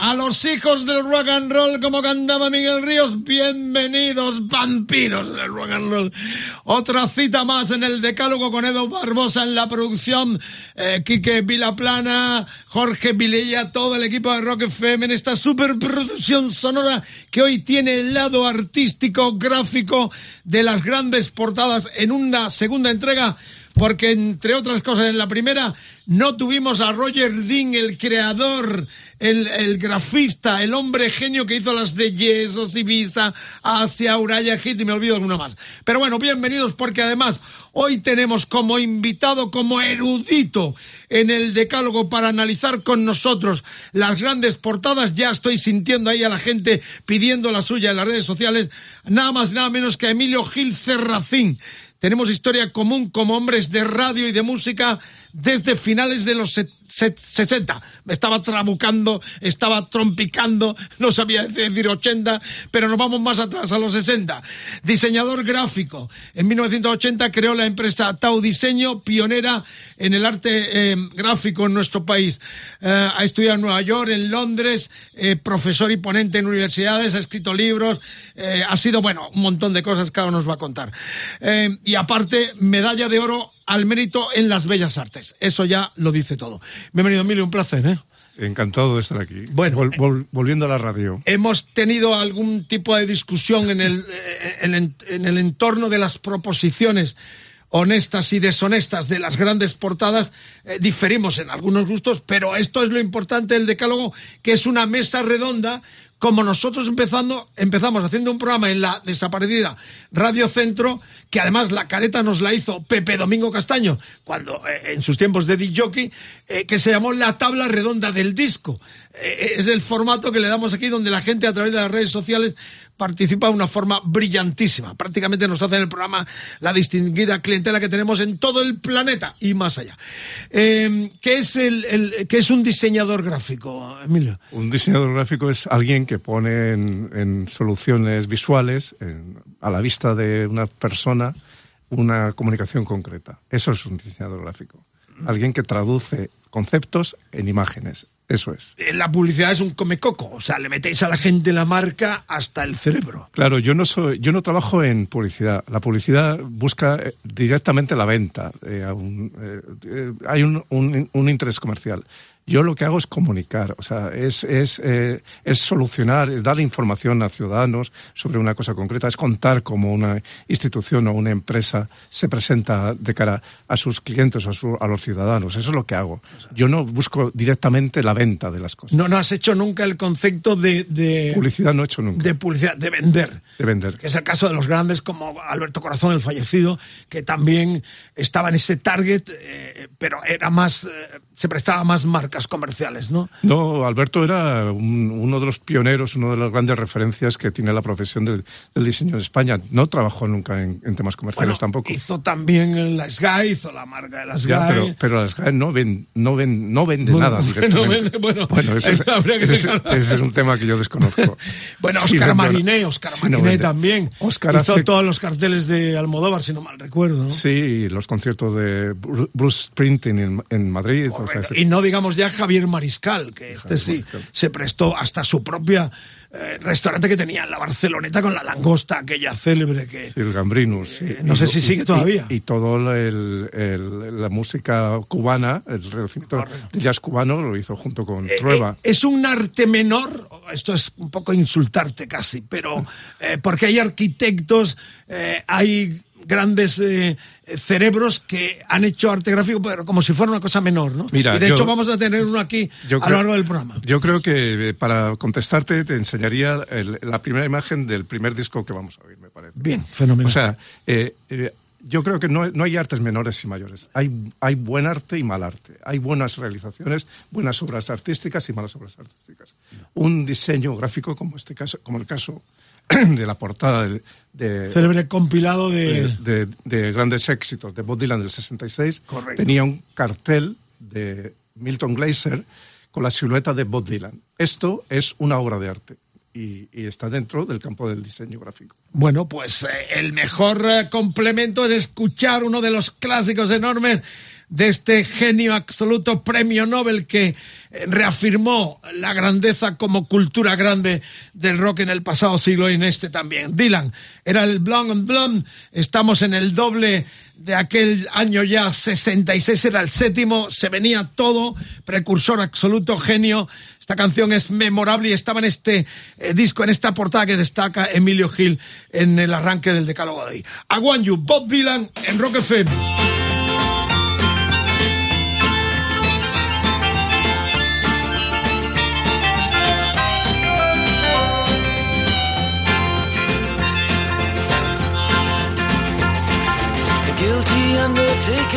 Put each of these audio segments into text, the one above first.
A los hijos del rock and roll, como cantaba Miguel Ríos, bienvenidos, vampiros del rock and roll. Otra cita más en el Decálogo con Edo Barbosa en la producción, eh, Quique Vilaplana, Jorge Vilella, todo el equipo de Rock FM en esta superproducción sonora que hoy tiene el lado artístico, gráfico de las grandes portadas en una segunda entrega porque entre otras cosas en la primera no tuvimos a Roger Dean, el creador, el, el grafista, el hombre genio que hizo las de Yesos, Ibiza, Asia, Uraya Hit y me olvido alguna más. Pero bueno, bienvenidos porque además hoy tenemos como invitado, como erudito en el decálogo para analizar con nosotros las grandes portadas. Ya estoy sintiendo ahí a la gente pidiendo la suya en las redes sociales, nada más nada menos que a Emilio Gil Cerracín tenemos historia común como hombres de radio y de música desde finales de los 60. Me estaba trabucando, estaba trompicando, no sabía decir 80, pero nos vamos más atrás, a los 60. Diseñador gráfico. En 1980 creó la empresa Tau Diseño, pionera en el arte eh, gráfico en nuestro país. Eh, ha estudiado en Nueva York, en Londres, eh, profesor y ponente en universidades, ha escrito libros, ha sido, bueno, un montón de cosas que ahora nos va a contar. Y aparte, medalla de oro al mérito en las bellas artes. Eso ya lo dice todo. Bienvenido, Emilio, un placer, ¿eh? Encantado de estar aquí. Bueno, Vol- vol- volviendo a la radio. Hemos tenido algún tipo de discusión en el, eh, en, el- en el entorno de las proposiciones honestas y deshonestas de las grandes portadas. Eh, diferimos en algunos gustos, pero esto es lo importante del decálogo, que es una mesa redonda como nosotros empezando, empezamos haciendo un programa en la desaparecida Radio Centro, que además la careta nos la hizo Pepe Domingo Castaño, cuando eh, en sus tiempos de DJ Jockey, eh, que se llamó La Tabla Redonda del Disco. Eh, es el formato que le damos aquí, donde la gente a través de las redes sociales participa de una forma brillantísima. Prácticamente nos hace en el programa la distinguida clientela que tenemos en todo el planeta y más allá. Eh, ¿qué, es el, el- qué es un diseñador gráfico, Emilio? Un diseñador gráfico es alguien que pone en, en soluciones visuales, en- a la vista de una persona, una comunicación concreta. Eso es un diseñador gráfico. Alguien que traduce conceptos en imágenes. Eso es. Eh, La publicidad es un comecoco, o sea, le metéis a la gente la marca hasta el cerebro. Claro, yo no soy, yo no trabajo en publicidad. La publicidad busca eh, directamente la venta. eh, un- hay un, un- un interés comercial. Yo lo que hago es comunicar, o sea, es, es, eh, es solucionar, es dar información a ciudadanos sobre una cosa concreta, es contar cómo una institución o una empresa se presenta de cara a sus clientes o a, su- a los ciudadanos. Eso es lo que hago. Yo no busco directamente la venta de las cosas. No, no has hecho nunca el concepto de, de, Publicidad no he hecho nunca. de publicidad, de vender. de vender. que es el caso de los grandes como Alberto Corazón, el fallecido, que también estaba en ese target, eh, pero era más, eh, se prestaba más marcas comerciales, ¿no? No, Alberto era un- uno de los pioneros, una de las grandes referencias que tiene la profesión del, del diseño en España. No trabajó nunca en, en temas comerciales tampoco. Hizo también la Sky, hizo la marca de la. Ya, pero, pero la Sky no, ven- no, ven- no vende Bueno, nada bueno, directamente. bueno, ese, es, habría que ese es- ese es un tema que yo desconozco. Bueno, Sí Oscar vende- Mariné, Oscar sí, no Mariné vende. también. Oscar hizo hace- todos los carteles de Almodóvar, si no mal recuerdo. ¿no? Sí, los conciertos de Bru- Bruce Springsteen en, en Madrid. o sea, Y no digamos ya Javier Mariscal, que este Javier sí Mariscal. se prestó hasta su propia eh, restaurante que tenía en la Barceloneta con la langosta, aquella célebre que... Sí, el Gambrinus. Eh, no sé si sigue y- todavía. Y, y todo el, el- la música cubana, el renacimiento del jazz cubano, lo hizo junto con Eh, Trueba. es un arte menor, esto es un poco insultarte casi, pero porque hay arquitectos, hay grandes eh, cerebros que han hecho arte gráfico, pero como si fuera una cosa menor, ¿no? Mira, y de yo- hecho vamos a tener uno aquí Yo a creo- lo largo del programa. Yo creo que eh, para contestarte te enseñaría el- la primera imagen del primer disco que vamos a oír, me parece. Bien, fenomenal. O sea, eh, eh, yo creo que no, no hay artes menores y mayores. Hay, hay buen arte y mal arte. Hay buenas realizaciones, buenas obras artísticas y malas obras artísticas. Un diseño gráfico como este caso, como el caso de la portada de, de- Célebre compilado de... de, de- de grandes éxitos de Bob Dylan del 66 Correcto. tenía un cartel de Milton Glaser con la silueta de Bob Dylan. Esto es una obra de arte y, está dentro del campo del diseño gráfico. Bueno, pues eh, el mejor eh, complemento es escuchar uno de los clásicos enormes de este genio absoluto premio Nobel que eh, reafirmó la grandeza como cultura grande del rock en el pasado siglo y en este también. Dylan era el Blonde and Blonde, estamos en el doble de aquel año ya 66, era el séptimo, se venía todo, precursor absoluto, genio. Esta canción es memorable y estaba en este eh, disco, en esta portada que destaca Emilio Gil en el arranque del decálogo de hoy. I Want You, Bob Dylan en Rock FM.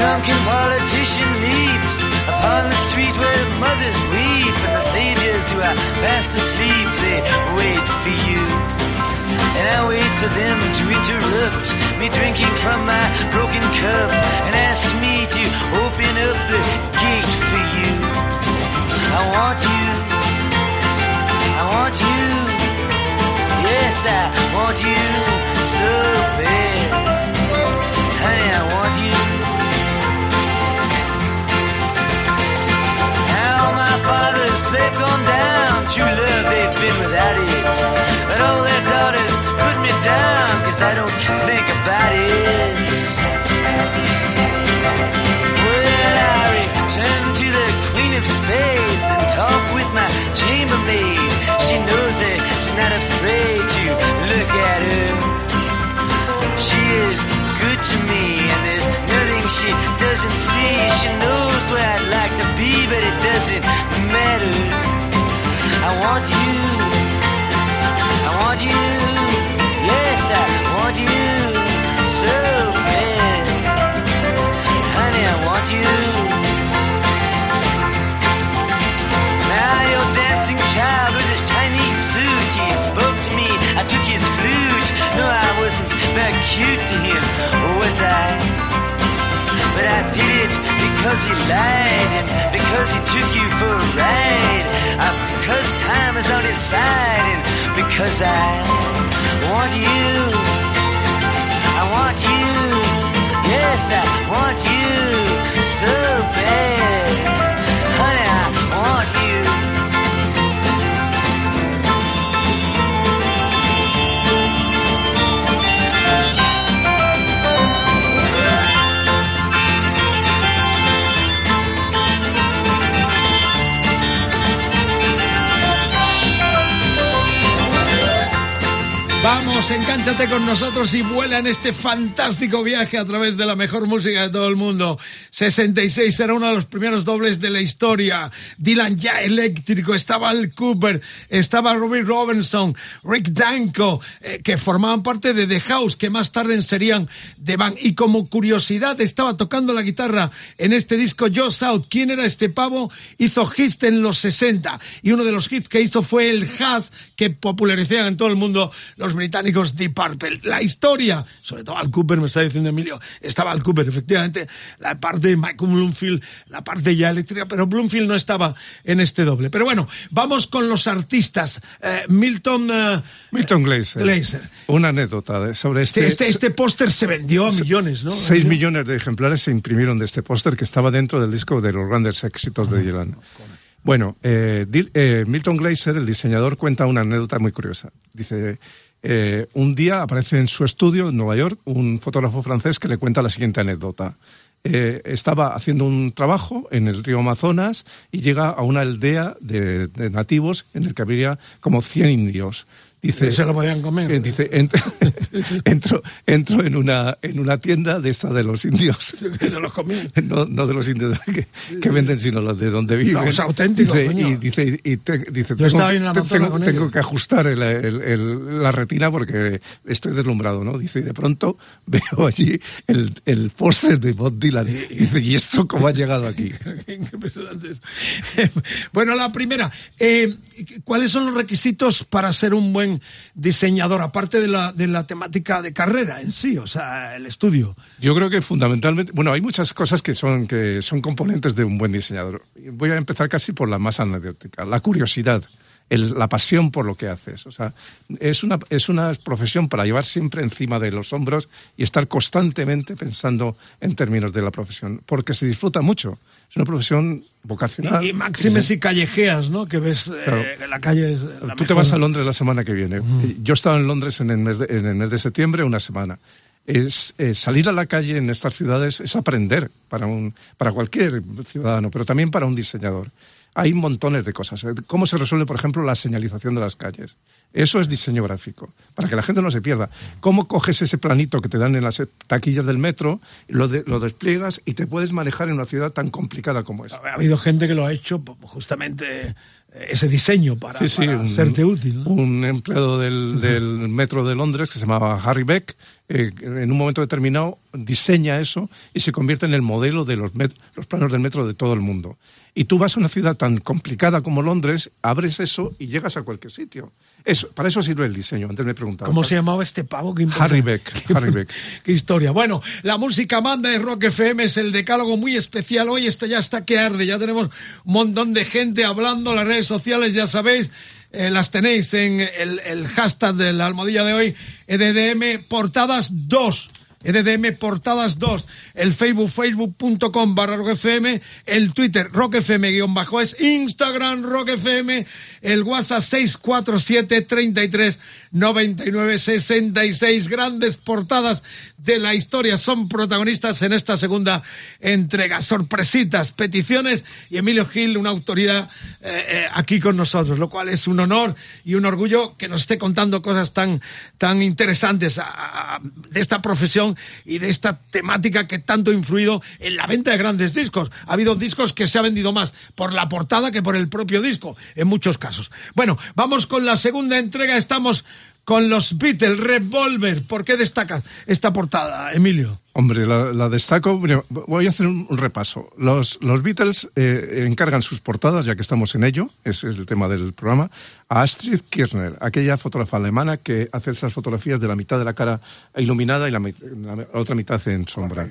Drunken politician leaps upon the street where mothers weep, and the saviors who are fast asleep, they wait for you. And I wait for them to interrupt me drinking from my broken cup and ask me it doesn't matter. I want you. I want you. Yes, I want you so bad. Honey, I want you. Now your dancing child with his Chinese suit, he spoke to me. I took his flute. No, I wasn't very cute to him, was I? But I did it because he lied and because he took you for a ride. Uh, because time is on his side and because I want you. I want you. Yes, I want you so bad. Vamos, encánchate con nosotros y vuela en este fantástico viaje a través de la mejor música de todo el mundo. 66 era uno de los primeros dobles de la historia. Dylan ya eléctrico, estaba Al Cooper, estaba Robbie Robinson, Rick Danko, eh, que formaban parte de The House, que más tarde serían The Band. Y como curiosidad, estaba tocando la guitarra en este disco Joe South. ¿Quién era este pavo? Hizo hits en los 60 y uno de los hits que hizo fue el jazz que popularizaban en todo el mundo los los británicos Deep Purple. La historia, sobre todo Al Cooper, me está diciendo Emilio, estaba Al Cooper, efectivamente, la parte de Michael Bloomfield, la parte ya eléctrica, pero Bloomfield no estaba en este doble. Pero bueno, vamos con los artistas. Eh, Milton... eh, Milton Glaser. Glaser. Una anécdota sobre este. Este, este póster se vendió a millones, ¿no? Seis millones de ejemplares se imprimieron de este póster que estaba dentro del disco de los grandes éxitos de Dylan. Bueno, eh, Dil- eh, Milton Glaser, el diseñador, cuenta una anécdota muy curiosa. Dice, eh, un día aparece en su estudio en Nueva York un fotógrafo francés que le cuenta la siguiente anécdota. Eh, estaba haciendo un trabajo en el río Amazonas y llega a una aldea de, nativos en el que habría como 100 indios. Dice, Se lo podían comer. eh, dice, ent- entro, entro en una, en una tienda de esta de los indios. Se los comían. No, no de los indios que, que venden, sino los de donde viven. Los auténticos, Dice, coño. y dice, y te- dice Yo en la tengo, con tengo que ajustar el- el- el- la retina porque estoy deslumbrado, ¿no? Dice, y de pronto veo allí el, el póster de Bob Dylan. Dice, ¿y esto cómo ha llegado aquí? Qué impresionante eso. Bueno, la primera, eh, ¿cuáles son los requisitos para ser un buen diseñador, aparte de la, de la temática de carrera en sí, o sea, el estudio? Yo creo que fundamentalmente, bueno, hay muchas cosas que son, que son componentes de un buen diseñador. Voy a empezar casi por la más anecdótica, la curiosidad, el- la pasión por lo que haces. O sea, es una, es una profesión para llevar siempre encima de los hombros y estar constantemente pensando en términos de la profesión, porque se disfruta mucho. Es una profesión vocacional. Y máximes y callejeas, ¿no? Que ves eh, Claro. la calle es la Tú te vas a Londres la semana que viene. Yo he estado en Londres en el mes de, en el mes de septiembre una semana. Es, eh, salir a la calle en estas ciudades es aprender para, un, para cualquier ciudadano, pero también para un diseñador. Hay montones de cosas. ¿Cómo se resuelve, por ejemplo, la señalización de las calles? Eso es diseño gráfico, para que la gente no se pierda. ¿Cómo coges ese planito que te dan en las taquillas del metro, lo, de- lo despliegas y te puedes manejar en una ciudad tan complicada como es? Ha habido gente que lo ha hecho pues, justamente eh, ese diseño para, Sí, sí, para un, serte útil. ¿no? un empleado del, del metro de Londres que se llamaba Harry Beck, eh, en un momento determinado diseña eso y se convierte en el modelo de los, met- los planos del metro de todo el mundo. Y tú vas a una ciudad tan complicada como Londres, abres eso y llegas a cualquier sitio. Eso, para eso sirve el diseño. Antes me preguntaba. ¿Cómo se llamaba este pavo? Qué Harry Beck, Qué- Harry Beck. Qué historia. Bueno, la música manda de Rock FM es el decálogo muy especial. Hoy este ya está que arde. Ya tenemos un montón de gente hablando. Las redes sociales, ya sabéis, eh, las tenéis en el, el hashtag de la almohadilla de hoy, EDDM Portadas 2. EDDM Portadas 2, el Facebook, facebook.com barra rockfm, el Twitter rockfm guion bajo es, Instagram rockfm, el WhatsApp 647 33 99 66, grandes portadas de la historia son protagonistas en esta segunda entrega, sorpresitas, peticiones y Emilio Gil, una autoridad eh, eh, aquí con nosotros, lo cual es un honor y un orgullo que nos esté contando cosas tan, tan interesantes de esta profesión y de esta temática que tanto ha influido en la venta de grandes discos. Ha habido discos que se ha vendido más por la portada que por el propio disco, en muchos casos. Bueno, vamos con la segunda entrega. Estamos con los Beatles, Revolver. ¿Por qué destacas esta portada, Emilio? Hombre, la, la destaco. voy a hacer un, un repaso. Los, los Beatles eh, encargan sus portadas, ya que estamos en ello, ese es el tema del programa, a Astrid Kirchner, aquella fotógrafa alemana que hace esas fotografías de la mitad de la cara iluminada y la, otra mitad en sombra.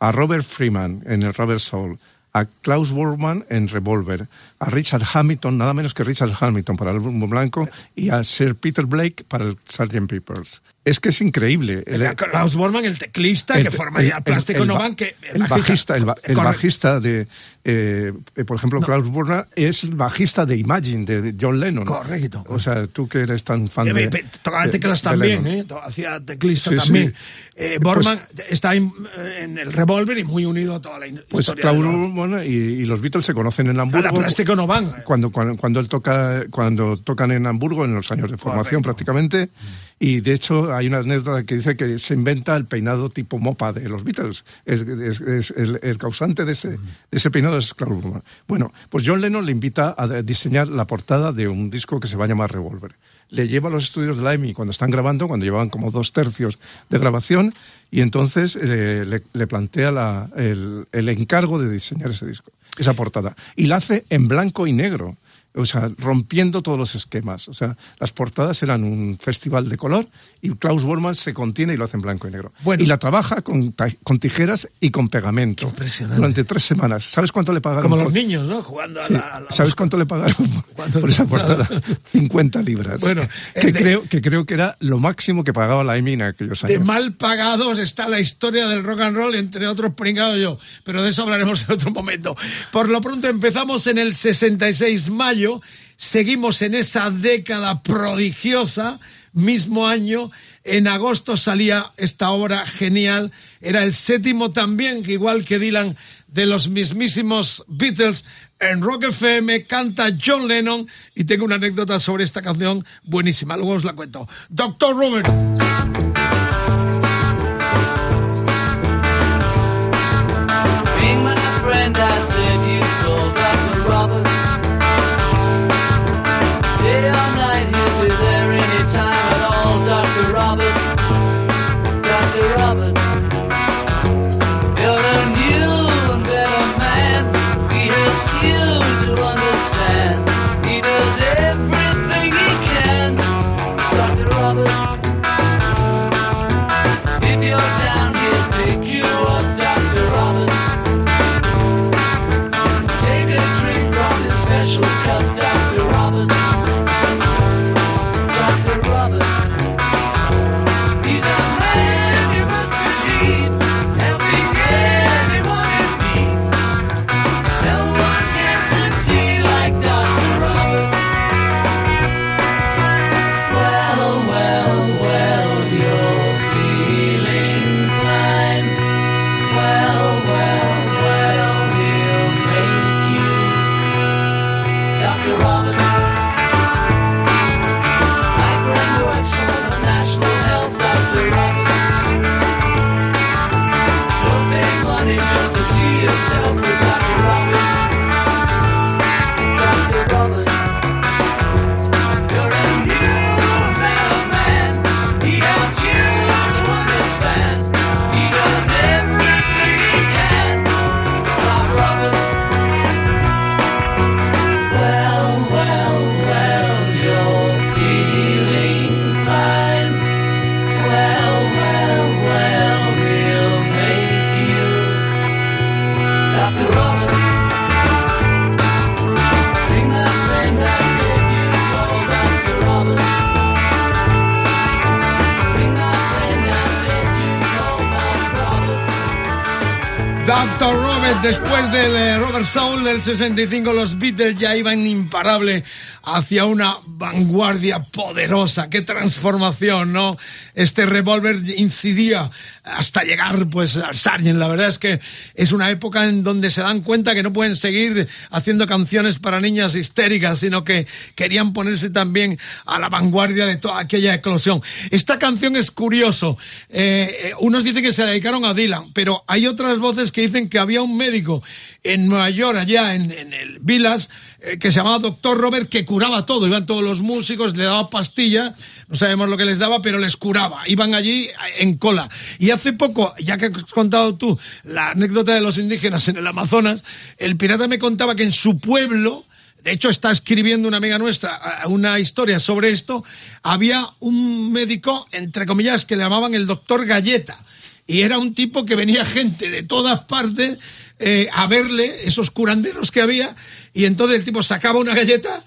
A Robert Freeman en el Rubber Soul. A Klaus Bormann en Revolver, a Richard Hamilton, nada menos que Richard Hamilton para el blanco, y a Sir Peter Blake para el Sgt. Papers. Es que es increíble. El- Klaus Bormann, el teclista que formaría el- Plástico el- No el que el bajista, el, ba- el Correcto. bajista de, eh, eh, por ejemplo, Klaus Bormann es el bajista de Imagine de John Lennon. Correcto. O sea, tú que eres tan fan Eh, de, tocaba de- teclas de también. ¿eh? Hacía teclista Sí, también. sí. Eh, Pues- Bormann está en, en el revólver y muy unido a toda la Pues historia. Klaus de la- Bormann y, y los Beatles se conocen en Hamburgo. Plástico No Van. cuando, cuando, cuando él toca, cuando tocan en Hamburgo, en los años de formación prácticamente, y de hecho hay una anécdota que dice que se inventa el peinado tipo mopa de los Beatles. Es, el, causante de ese, de ese peinado es Bormann. Bueno, pues John Lennon le invita a diseñar la portada de un disco que se va a llamar Revolver. Le lleva a los estudios de la cuando están grabando, cuando llevaban como dos tercios de grabación, y entonces eh, le, le plantea la- el, el encargo de diseñar ese disco, esa portada. Y la hace en blanco y negro. O sea, rompiendo todos los esquemas. O sea, las portadas eran un festival de color y Klaus Bormann se contiene y lo hace en blanco y negro. Bueno. Y la trabaja con, tijeras y con pegamento. Impresionante. Durante tres semanas. ¿Sabes cuánto le pagaron? Como los niños, ¿no? Jugando a Sí. la... a la- ¿Sabes cuánto le pagaron ¿Cuánto? por esa portada? 50 libras. Bueno, que, de- creo, que creo que era lo máximo que pagaba la EMI en aquellos De años. mal pagados está la historia del rock and roll, entre otros pringados yo, pero de eso hablaremos en otro momento. Por lo pronto empezamos en el 66 mayo, seguimos en esa década prodigiosa, mismo año, en agosto salía esta obra genial, era el séptimo también, igual que Dylan, de los mismísimos Beatles, en Rock FM canta John Lennon. Y tengo una anécdota sobre esta canción buenísima, luego os la cuento. Doctor Robert. Después del eh, Robert Soul del 65, los Beatles ya iban imparable hacia una vanguardia poderosa. Qué transformación, ¿no? Este revólver incidía hasta llegar, pues, al Sargent. La verdad es que es una época en donde se dan cuenta que no pueden seguir haciendo canciones para niñas histéricas, sino que querían ponerse también a la vanguardia de toda aquella eclosión. Esta canción es curioso. Eh, eh, unos dicen que se la dedicaron a Dylan, pero hay otras voces que dicen que había un médico en Nueva York, allá en, en el Village, eh, que se llamaba Doctor Robert, que curaba todo. Iban todos los músicos, le daba pastillas, no sabemos lo que les daba, pero les curaba. Iban allí en cola. Y hace poco, ya que has contado tú la anécdota de los indígenas en el Amazonas, el pirata me contaba que en su pueblo, de hecho, está escribiendo una amiga nuestra una historia sobre esto. Había un médico, entre comillas, que le llamaban el doctor Galleta. Y era un tipo que venía gente de todas partes eh, a verle, esos curanderos que había, y entonces el tipo sacaba una galleta,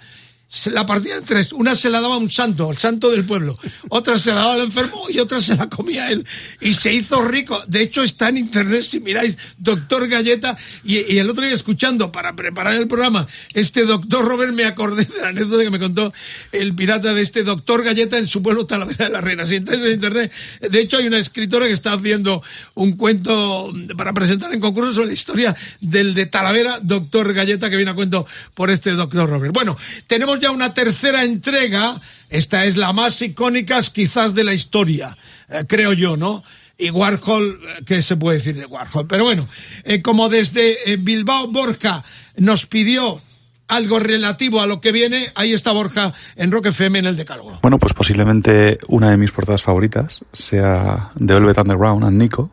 la partía en tres. Una se la daba a un santo, el santo del pueblo. Otra se la daba al enfermo y otra se la comía él. Y se hizo rico. De hecho, está en internet, si miráis, doctor Galleta. Y, y el otro día, escuchando para preparar el programa, este doctor Robert, me acordé de la anécdota que me contó el pirata de este doctor Galleta en su pueblo Talavera de la Reina. Si entráis en internet, de hecho, hay una escritora que está haciendo un cuento para presentar en concurso sobre la historia del de Talavera, doctor Galleta, que viene a cuento por este doctor Robert. Bueno, tenemos ya una tercera entrega. Esta es la más icónica, quizás, de la historia, eh, creo yo, ¿no? Y Warhol, eh, ¿qué se puede decir de Warhol? Pero bueno, eh, como desde Bilbao Borja nos pidió algo relativo a lo que viene, ahí está Borja en Rock FM en el Decálogo. Bueno, pues posiblemente una de mis portadas favoritas sea The Velvet Underground and Nico,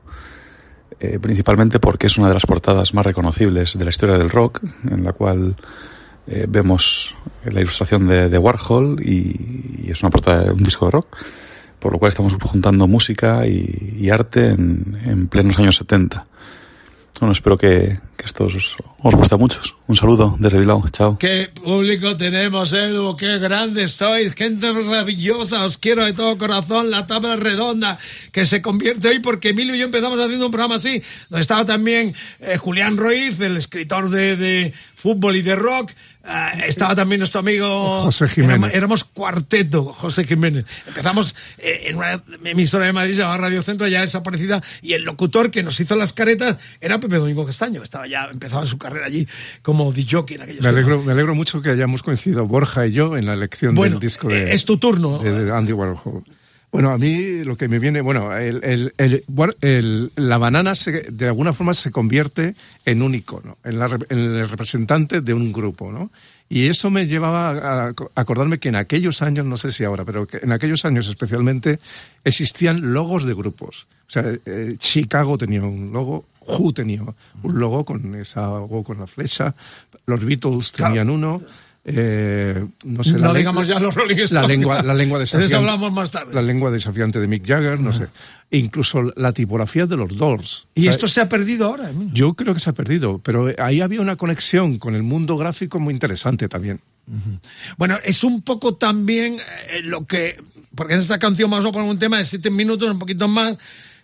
principalmente porque es una de las portadas más reconocibles de la historia del rock, en la cual eh, vemos la ilustración de, Warhol y, es una portada de un disco de rock, por lo cual estamos juntando música y, arte en, en, plenos años 70. Bueno, espero que, que esto os, os guste a muchos. Un saludo desde Bilbao. Chao. Qué público tenemos, Edu. Qué grandes sois. Gente maravillosa. Os quiero de todo corazón. La tabla redonda que se convierte hoy porque Emilio y yo empezamos haciendo un programa así. Donde estaba también eh, Julián Roiz, el escritor de fútbol y de rock. Uh, estaba también nuestro amigo José Jiménez. Éramos, cuarteto, José Jiménez. Empezamos eh, en una emisora de Madrid llamada Radio Centro, ya desaparecida, y el locutor que nos hizo las caretas era Pepe Domingo Castaño. Estaba ya, empezaba su carrera allí como DJ en aquellos me alegro, me alegro mucho que hayamos coincidido Borja y yo en la elección bueno, del disco de. Es tu turno. De Andy Warhol. Bueno, a mí lo que me viene, bueno, el, el, el, el, la banana se, de alguna forma se convierte en un icono, en, la, en, el representante de un grupo, ¿no? Y eso me llevaba a acordarme que en aquellos años, no sé si ahora, pero que en aquellos años especialmente existían logos de grupos. O sea, eh, Chicago tenía un logo, Who tenía un logo con esa logo con la flecha, los Beatles tenían uno. Eh, no sé, no la, digamos ya los Rolling Stones. La lengua, la lengua desafiante. De eso hablamos más tarde. La lengua desafiante de Mick Jagger, no uh -huh. sé. Incluso la tipografía de los Doors. Y o sea, esto se ha perdido ahora. ¿no? Yo creo que se ha perdido, pero ahí había una conexión con el mundo gráfico muy interesante también. Uh -huh. Bueno, es un poco también eh, lo que, porque en esta canción vamos a poner un tema de siete minutos, un poquito más,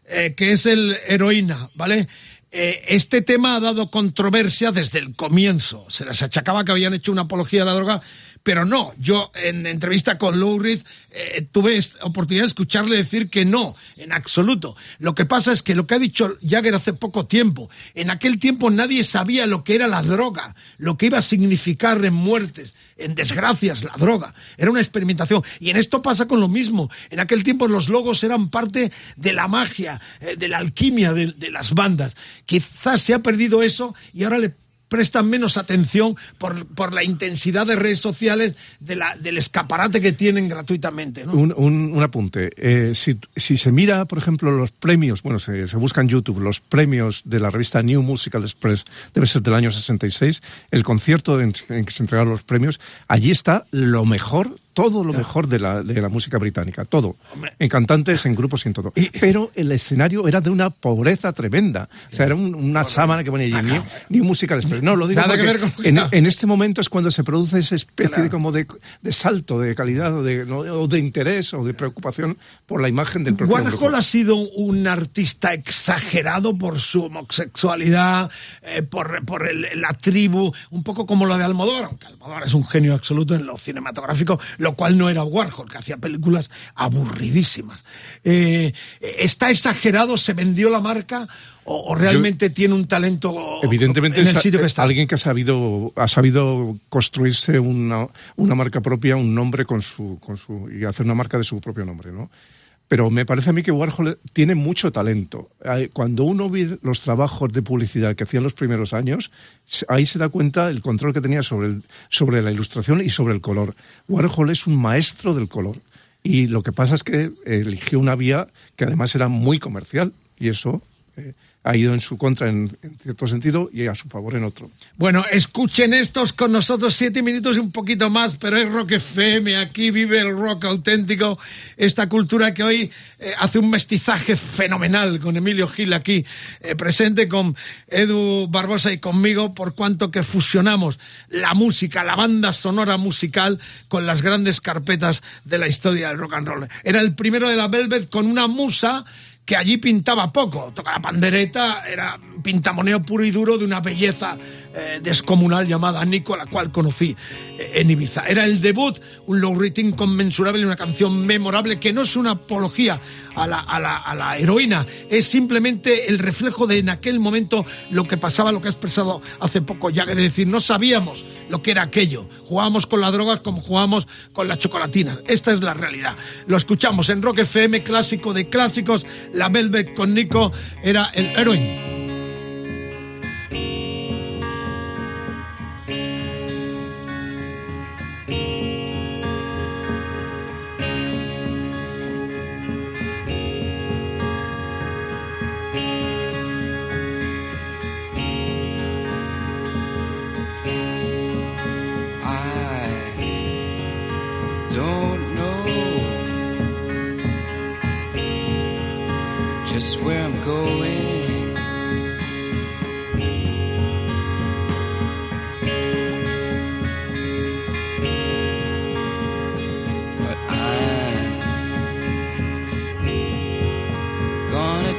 eh, que es el heroína, ¿vale? Eh, este tema ha dado controversia desde el comienzo. Se les achacaba que habían hecho una apología de la droga, pero no. Yo en entrevista con Lou Reed eh, tuve oportunidad de escucharle decir que no, en absoluto. Lo que pasa es que lo que ha dicho Jagger hace poco tiempo, en aquel tiempo nadie sabía lo que era la droga, lo que iba a significar en muertes, en desgracias, la droga. Era una experimentación. Y en esto pasa con lo mismo. En aquel tiempo los logos eran parte de la magia, eh, de la alquimia de las bandas. Quizás se ha perdido eso y ahora le prestan menos atención por, por, la intensidad de redes sociales de la, del escaparate que tienen gratuitamente. un, un, apunte. Eh, si, si, se mira, por ejemplo, los premios, bueno, se, se, busca en YouTube los premios de la revista New Musical Express, debe ser del año 66, el concierto en, en que se entregaron los premios, allí está lo mejor todo lo mejor de la, de la música británica, todo. En cantantes, en grupos y en todo. Pero el escenario era de una pobreza tremenda. O sea, era un, una sábana que ponía allí, ni, ni música express. No, lo digo Nada que ver con... en, en, este momento es cuando se produce esa especie claro. de, como de, de, salto de calidad o de, ¿no? o de, interés o de preocupación por la imagen del propio Warhol ha sido un artista exagerado por su homosexualidad, eh, por, por el, la tribu, un poco como lo de Almodóvar, aunque Almodóvar es un genio absoluto en lo cinematográfico, lo cual no era Warhol, que hacía películas aburridísimas. Eh, ¿Está exagerado? ¿Se vendió la marca? O, o, realmente Yo, tiene un talento evidentemente en el sitio que está. alguien que ha sabido ha sabido construirse una, una marca propia un nombre con su con su y hacer una marca de su propio nombre no pero me parece a mí que Warhol tiene mucho talento. Cuando uno ve los trabajos de publicidad que hacía en los primeros años, ahí se da cuenta el control que tenía sobre, sobre la ilustración y sobre el color. Warhol es un maestro del color. Y lo que pasa es que eligió una vía que además era muy comercial. Y eso eh, ha ido en su contra en, cierto sentido y a su favor en otro. Bueno, escuchen estos con nosotros siete minutos y un poquito más, pero es Rock FM, aquí vive el rock auténtico, esta cultura que hoy eh, hace un mestizaje fenomenal con Emilio Gil aquí eh, presente, con Edu Barbosa y conmigo, por cuanto que fusionamos la música, la banda sonora musical con las grandes carpetas de la historia del rock and roll. Era el primero de la Velvet con una musa que allí pintaba poco, toca la pandereta, era pintamoneo puro y duro de una belleza eh, descomunal llamada Nico, la cual conocí eh, en Ibiza. Era el debut, un low rating conmensurable, una canción memorable que no es una apología a la, a, la, a la heroína, es simplemente el reflejo de en aquel momento lo que pasaba, lo que ha expresado hace poco ya que decir, no sabíamos lo que era aquello, jugábamos con las drogas como jugábamos con la chocolatina, esta es la realidad. Lo escuchamos en Rock FM, clásico de clásicos, la Velvet con Nico era el heroín.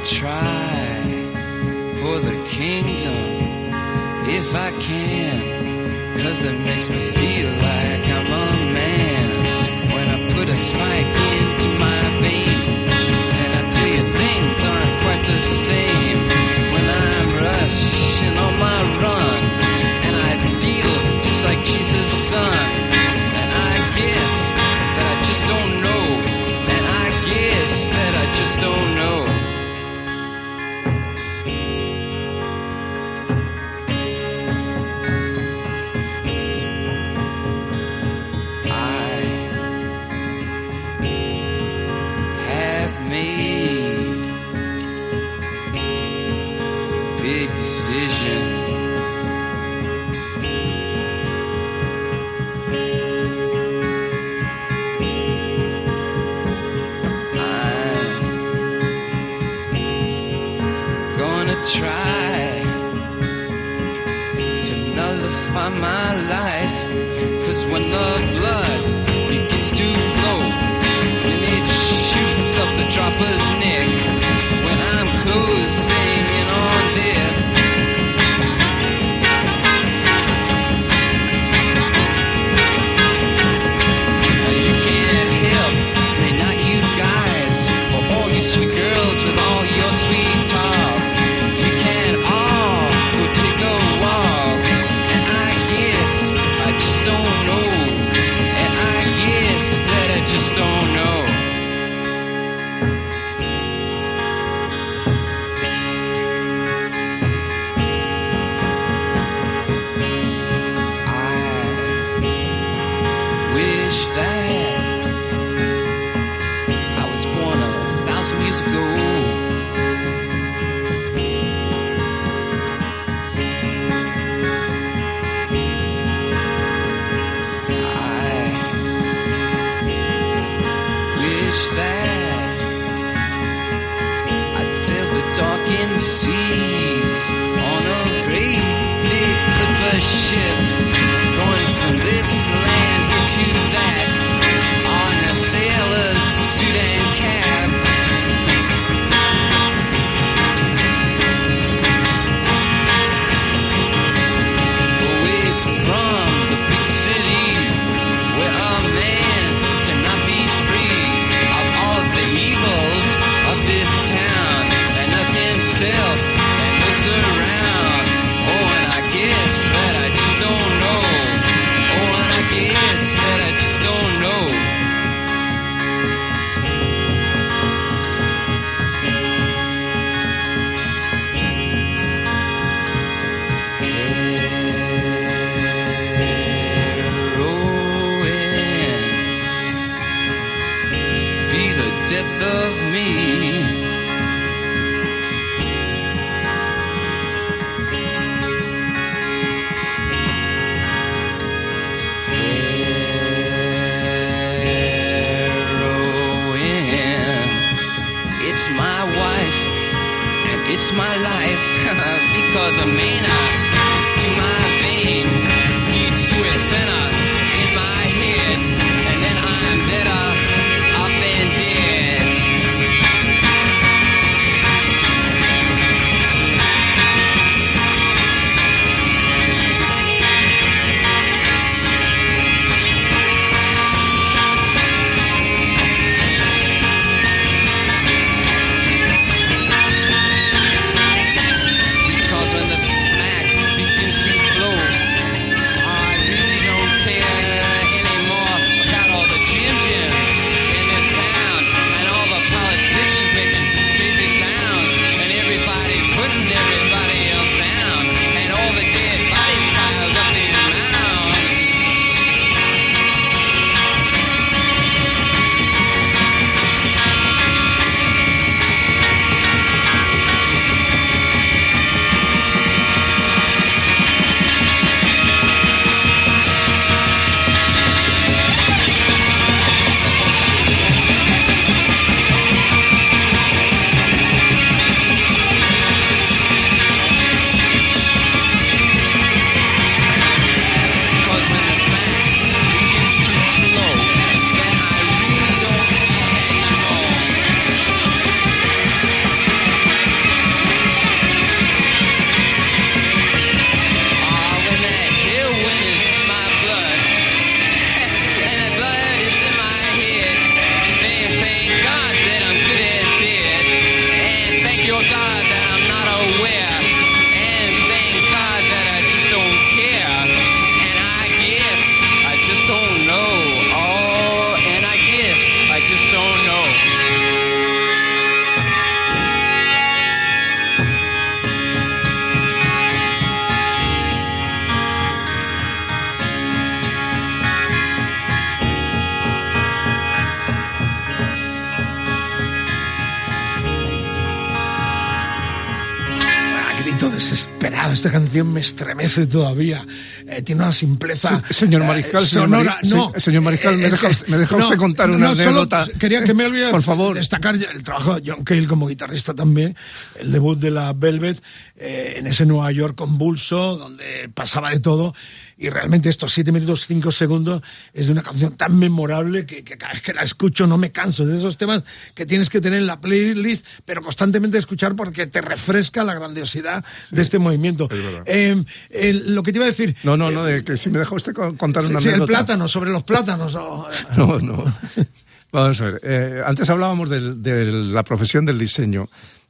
try for the kingdom if I can. Cause it makes me feel like I'm a man when I put a spike in. purpose Esta canción me estremece todavía. Eh, tiene una simpleza. Sí, señor Mariscal, eh, señor sonora. Mari- no, se- señor Mariscal, ¿me deja usted- me deja no, usted contar una no, solo anécdota? quería que me olvide Por favor. destacar el trabajo de John Cale como guitarrista también, el debut de la Velvet eh, en ese Nueva York convulso, donde pasaba de todo. Y realmente estos 7 minutos 5 segundos es de una canción tan memorable que, que cada vez que la escucho no me canso. De esos temas que tienes que tener en la playlist, pero constantemente escuchar porque te refresca la grandiosidad de este movimiento. Eh, el- lo que te iba a decir. No, no, no, de que si me deja usted con- contar una sí, el plátano, sobre los plátanos. No, no. Vamos a ver. eh, antes hablábamos de, la profesión del diseño.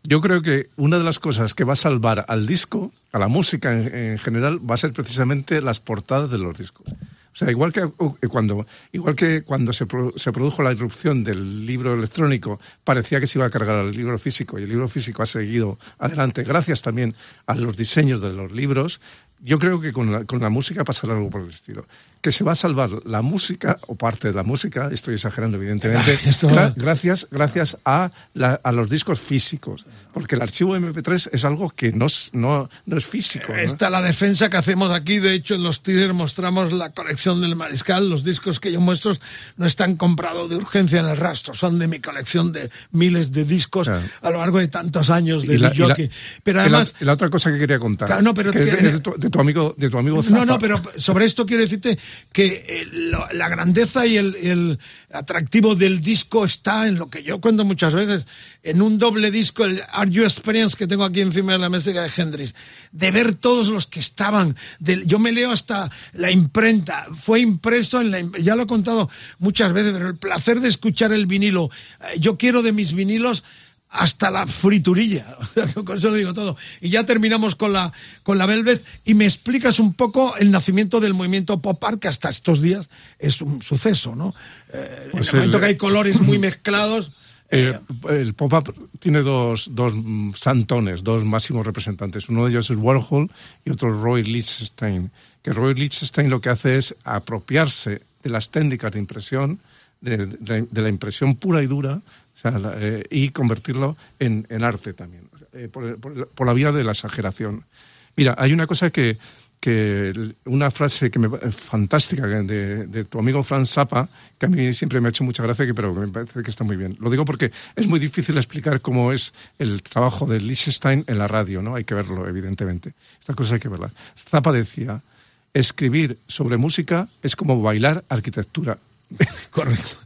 Yo creo que una de las cosas que va a salvar al disco, a la música en, en general, va a ser precisamente las portadas de los discos. O sea, igual que uh, cuando, igual que cuando se, pro- se produjo la irrupción del libro electrónico, parecía que se iba a cargar al libro físico y el libro físico ha seguido adelante gracias también a los diseños de los libros. Yo creo que con la, con la música pasará algo por el estilo. Que se va a salvar la música, o parte de la música, estoy exagerando evidentemente, Ah, esto- gra- gracias, gracias a, la- a los discos físicos. Porque el archivo MP3 es algo que no es, no, no es físico. ¿no? Esta la defensa que hacemos aquí. De hecho, en los teasers mostramos la colección del Mariscal. Los discos que yo muestro no están comprados de urgencia en el rastro. Son de mi colección de miles de discos Claro. a lo largo de tantos años de jockey. Pero la- además... la, otra cosa que quería contar, Claro, no, pero que es que- de, de tu, de tu amigo, de tu amigo Zappa. No, no, pero sobre esto quiero decirte que eh, la grandeza y el, el atractivo del disco está en lo que yo cuento muchas veces, en un doble disco, el Are You Experience que tengo aquí encima de la mesa de Hendrix, de ver todos los que estaban, yo me leo hasta la imprenta, fue impreso en la, ya lo he contado muchas veces, pero el placer de escuchar el vinilo, eh, yo quiero de mis vinilos hasta la friturilla. Con eso lo digo todo. Y ya terminamos con la, con la Velvet y me explicas un poco el nacimiento del movimiento pop art, que hasta estos días es un suceso, ¿no? Eh, Pues en el momento que hay colores muy mezclados. Eh, el pop-up tiene dos, dos santones, dos máximos representantes. Uno de ellos es Warhol y otro Roy Lichtenstein. Que Roy Lichtenstein lo que hace es apropiarse de las técnicas de impresión, de, de- de la impresión pura y dura, eh, y convertirlo en, en arte también, eh, por, por- por la vía de la exageración. Mira, hay una cosa que, que una frase que me pa- fantástica de, de tu amigo Franz Zappa, que a mí siempre me ha hecho mucha gracia, que, pero me parece que está muy bien. Lo digo porque es muy difícil explicar cómo es el trabajo de Liechtenstein en la radio, ¿no? Hay que verlo, evidentemente. Esta cosa hay que verla. Zappa decía, escribir sobre música es como bailar arquitectura. Correcto.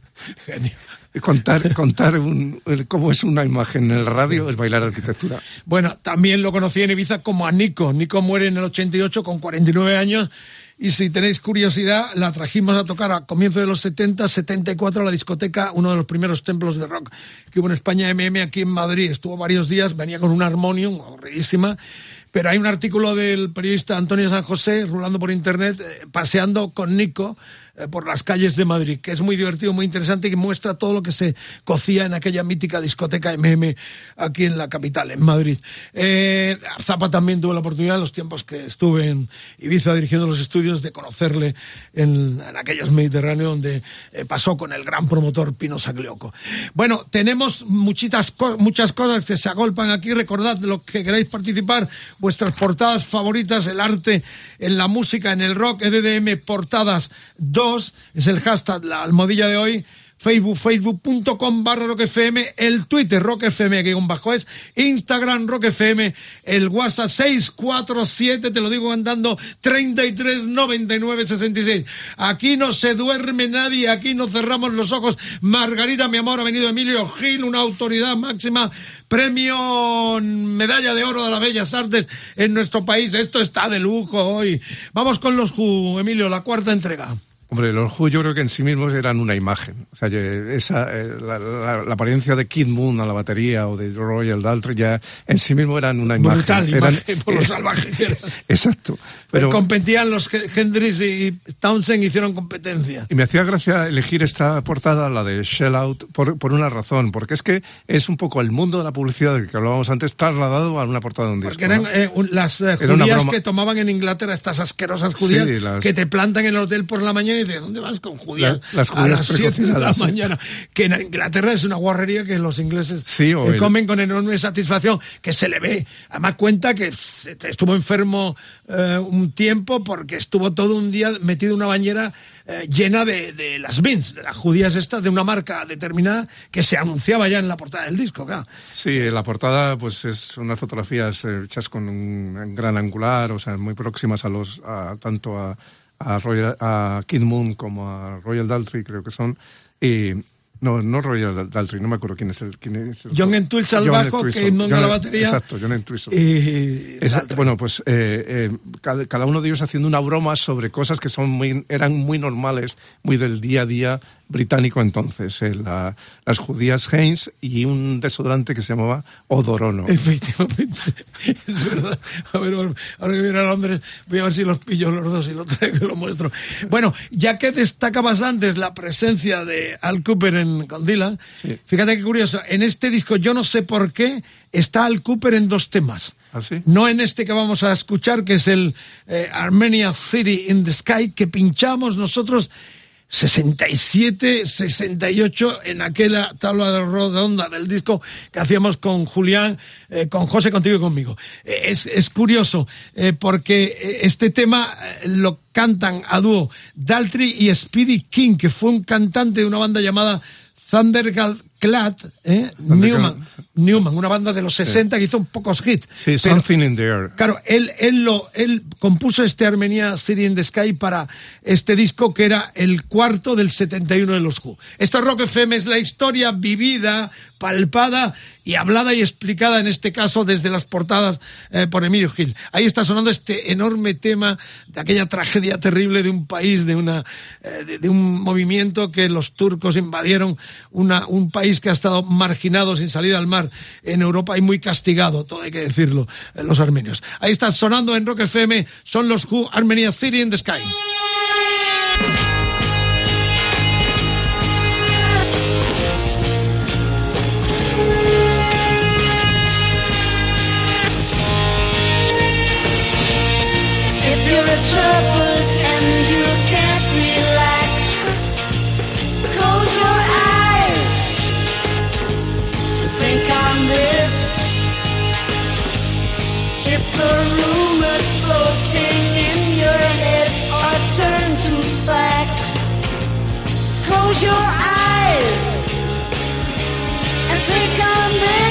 Genio. Contar, contar un- el- cómo es una imagen en el radio es bailar arquitectura. Bueno, también lo conocí en Ibiza como a Nico. Nico muere en el 88 con 49 años. Y si tenéis curiosidad, la trajimos a tocar a comienzos de los 70, 74 a la discoteca, uno de los primeros templos de rock que hubo en España, MM, aquí en Madrid. Estuvo varios días, venía con un armonium, aburridísima. Pero hay un artículo del periodista Antonio San José, rulando por internet, eh, paseando con Nico por las calles de Madrid, que es muy divertido, muy interesante y que muestra todo lo que se cocía en aquella mítica discoteca MM aquí en la capital, en Madrid. Eh, también tuve la oportunidad, en los tiempos que estuve en Ibiza dirigiendo los estudios, de conocerle en, en aquellos Mediterráneos donde eh, pasó con el gran promotor Pino Saglioco. Bueno, tenemos muchitas muchas cosas que se agolpan aquí. Recordad lo que queráis participar, vuestras portadas favoritas, el arte en la música, en el rock, EDM Portadas 2, es el hashtag, la almohadilla de hoy. Facebook, facebook.com barra rockfm, el Twitter rockfm que un bajo es, Instagram rockfm, el WhatsApp 647, te lo digo andando, 33 99 66. Aquí no se duerme nadie, aquí no cerramos los ojos. Margarita, mi amor, ha venido Emilio Gil, una autoridad máxima, premio medalla de oro de las bellas artes en nuestro país. Esto está de lujo hoy. Vamos con los Who, Emilio, la cuarta entrega. Hombre, los Who yo creo que en sí mismos eran una imagen. O sea, esa, eh, la, la- la apariencia de Kid Moon a la batería o de Royal Daltrey ya en sí mismo eran una imagen. Brutal Eran- imagen por lo salvaje que era. Exacto. Pero Pero, competían los He- Hendrix y Townsend hicieron competencia. y me hacía gracia elegir esta portada, la de Shell Out, por, por una razón. Porque es que es un poco el mundo de la publicidad del que hablábamos antes trasladado a una portada de un disco. Porque eran ¿no? eh, un- las eh, Era judías que tomaban en Inglaterra, estas asquerosas judías, Sí, las- que te plantan en el hotel por la mañana y dice, ¿dónde vas con judías? La- las a judías las 7 de la mañana. Que en Inglaterra es una guarrería que los ingleses Sí, eh, comen con enorme satisfacción, que se le ve. Además cuenta que estuvo enfermo eh, un tiempo porque estuvo todo un día metido en una bañera eh, llena de, de las beans, de las judías estas, de una marca determinada que se anunciaba ya en la portada del disco, claro. Sí, la portada pues es unas fotografías hechas con un gran angular, o sea, muy próximas a los a, tanto a a, Royal, a Kid Moon como a Royal Daltrey creo que son y no, no Royal Daltrey, no me acuerdo quién es el quién es el- John Entwistle al bajo, John- la batería. Exacto, John Entwistle. Bueno, pues eh, eh, cada, cada uno de ellos haciendo una broma sobre cosas que son muy, eran muy normales, muy del día a día británico entonces. eh, la- las judías Heinz y un desodorante que se llamaba Odorono. Efectivamente, es verdad. A ver, ahora que viene a Londres, voy a ver si los pillo los dos y los traigo y los muestro. Bueno, ya que destacabas antes la presencia de Al Cooper en con Dylan, Sí. fíjate qué curioso, en este disco yo no sé por qué está Al Cooper en dos temas. ¿Ah, sí? No en este que vamos a escuchar, que es el eh, Armenia City in the Sky, que pinchamos nosotros 67, 68 en aquella tabla de redonda del disco que hacíamos con Julián, eh, con José, contigo y conmigo. Eh, es, es curioso eh, porque este tema lo cantan a dúo Daltrey y Speedy King, que fue un cantante de una banda llamada Thunderclad ¿eh? Newman, Newman, una banda de los 60 que hizo un pocos hits. Sí, Pero- Something in the Air. Claro, él, él, lo, él compuso este Armenia City in the Sky para este disco que era el cuarto del 71 de los Who. Esto es Rock FM, es la historia vivida, palpada y hablada y explicada en este caso desde las portadas eh, por Emilio Gil. Ahí está sonando este enorme tema de aquella tragedia terrible de un país, de, una, eh, de, de un movimiento que los turcos invadieron una, un país que ha estado marginado sin salida al mar en Europa y muy castigado, todo hay que decirlo, eh, los armenios. Ahí está sonando en Rock FM, son los Who Armenia City in the Sky. The rumors floating in your head are turned to facts, close your eyes and think on this.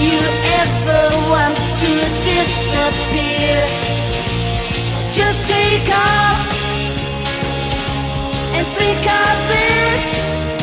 you ever want to disappear, just take off and think of this.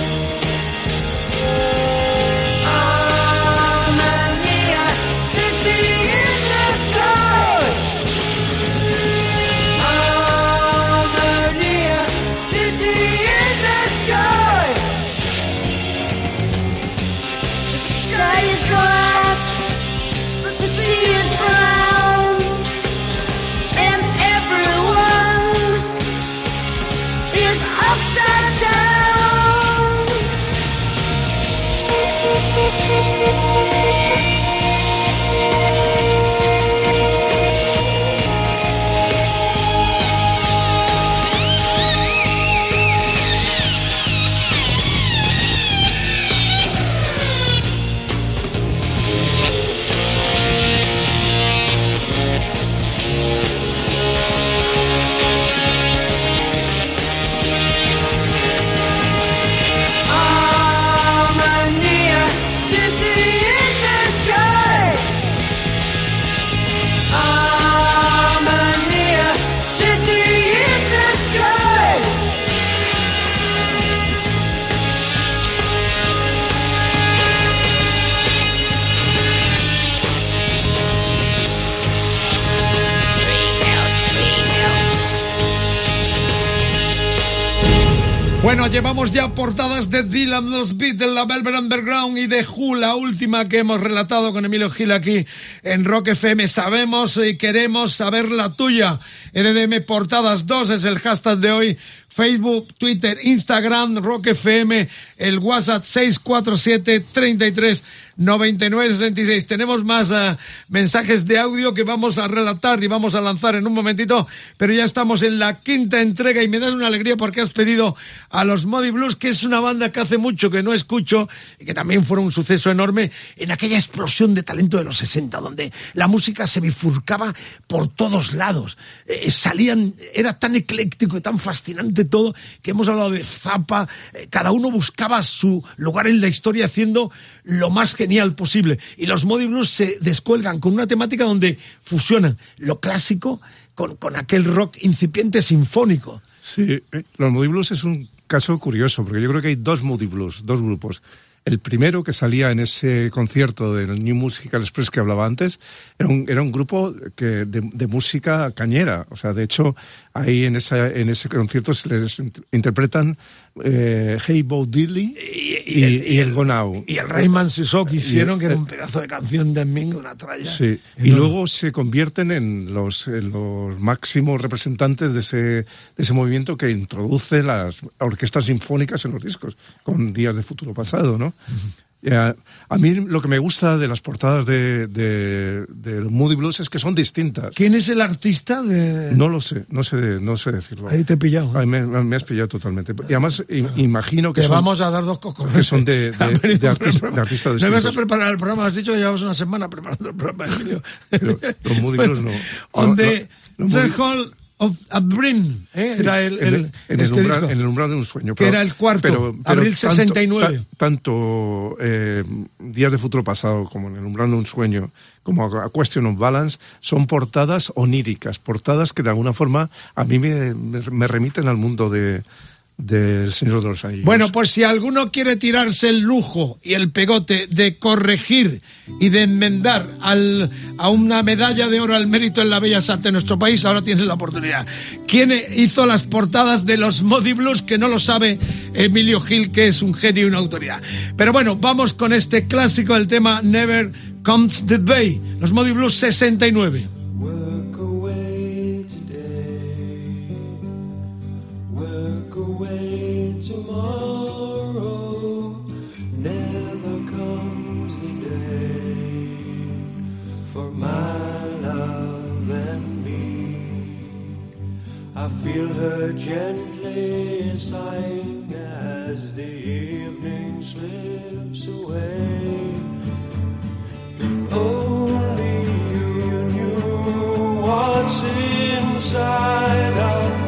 Llevamos ya portadas de Dylan, los Beatles, la Velvet Underground y de Who, la última que hemos relatado con Emilio Gil aquí en Rock FM. Sabemos y queremos saber la tuya. EDM Portadas 2 es el hashtag de hoy. Facebook, Twitter, Instagram, Rock FM, el WhatsApp 647 33 9966. Tenemos más uh, mensajes de audio que vamos a relatar y vamos a lanzar en un momentito, pero ya estamos en la quinta entrega y me da una alegría porque has pedido a los Modi Blues, que es una banda que hace mucho que no escucho y que también fueron un suceso enorme en aquella explosión de talento de los 60, donde la música se bifurcaba por todos lados. Eh, salían, era tan ecléctico y tan fascinante todo que hemos hablado de Zappa, eh, cada uno buscaba su lugar en la historia haciendo lo más posible. Y los Modi Blues se descuelgan con una temática donde fusionan lo clásico con, con aquel rock incipiente sinfónico. Sí, eh, los Moody Blues es un caso curioso, porque yo creo que hay dos Moody Blues, dos grupos. El primero que salía en ese concierto del New Musical Express que hablaba antes era un, era un grupo que, de, de, música cañera. O sea, de hecho, ahí en, esa, en ese concierto se les interpretan eh, Hey Bo Diddley y, y, y, y, el Gonau. Y el Rayman Sisok hicieron, que era un pedazo de canción de Ming, una tralla. Sí, y luego se convierten en los, en los máximos representantes de ese, de ese movimiento que introduce las orquestas sinfónicas en los discos, con Días de Futuro Pasado, ¿no? -huh. A, mí lo que me gusta de las portadas de, de, de, Moody Blues es que son distintas. ¿Quién es el artista de...? No lo sé, no sé, no sé decirlo. Ahí te he pillado. Ahí me, me, has pillado totalmente. Y además imagino que te son, vamos a dar dos cocos. Que son de, de, de, artista, de artistas distintos. Me vas a preparar el programa, has dicho que llevamos una semana preparando el programa, Emilio. Pero los Moody Blues no, no, no, of Abrin, ¿eh? era el, el, en, el, este umbral, disco, en, el umbral, de un sueño. Que era el cuarto, pero, pero abril 69. Tanto, ta, tanto eh, Días de Futuro Pasado como en el umbral de un sueño, como a Question of Balance, son portadas oníricas, portadas que de alguna forma a mí me, me, me remiten al mundo de, del Señor de. Bueno, pues si alguno quiere tirarse el lujo y el pegote de corregir y de enmendar al, a una medalla de oro al mérito en la Bellas Artes de nuestro país, ahora tienes la oportunidad. ¿Quién hizo las portadas de los Modi Blues? Que no lo sabe Emilio Gil, que es un genio y una autoridad. Pero bueno, vamos con este clásico del tema Never Comes the Day, los Modi Blues 69. I feel her gently sighing as the evening slips away. If only you knew what's inside of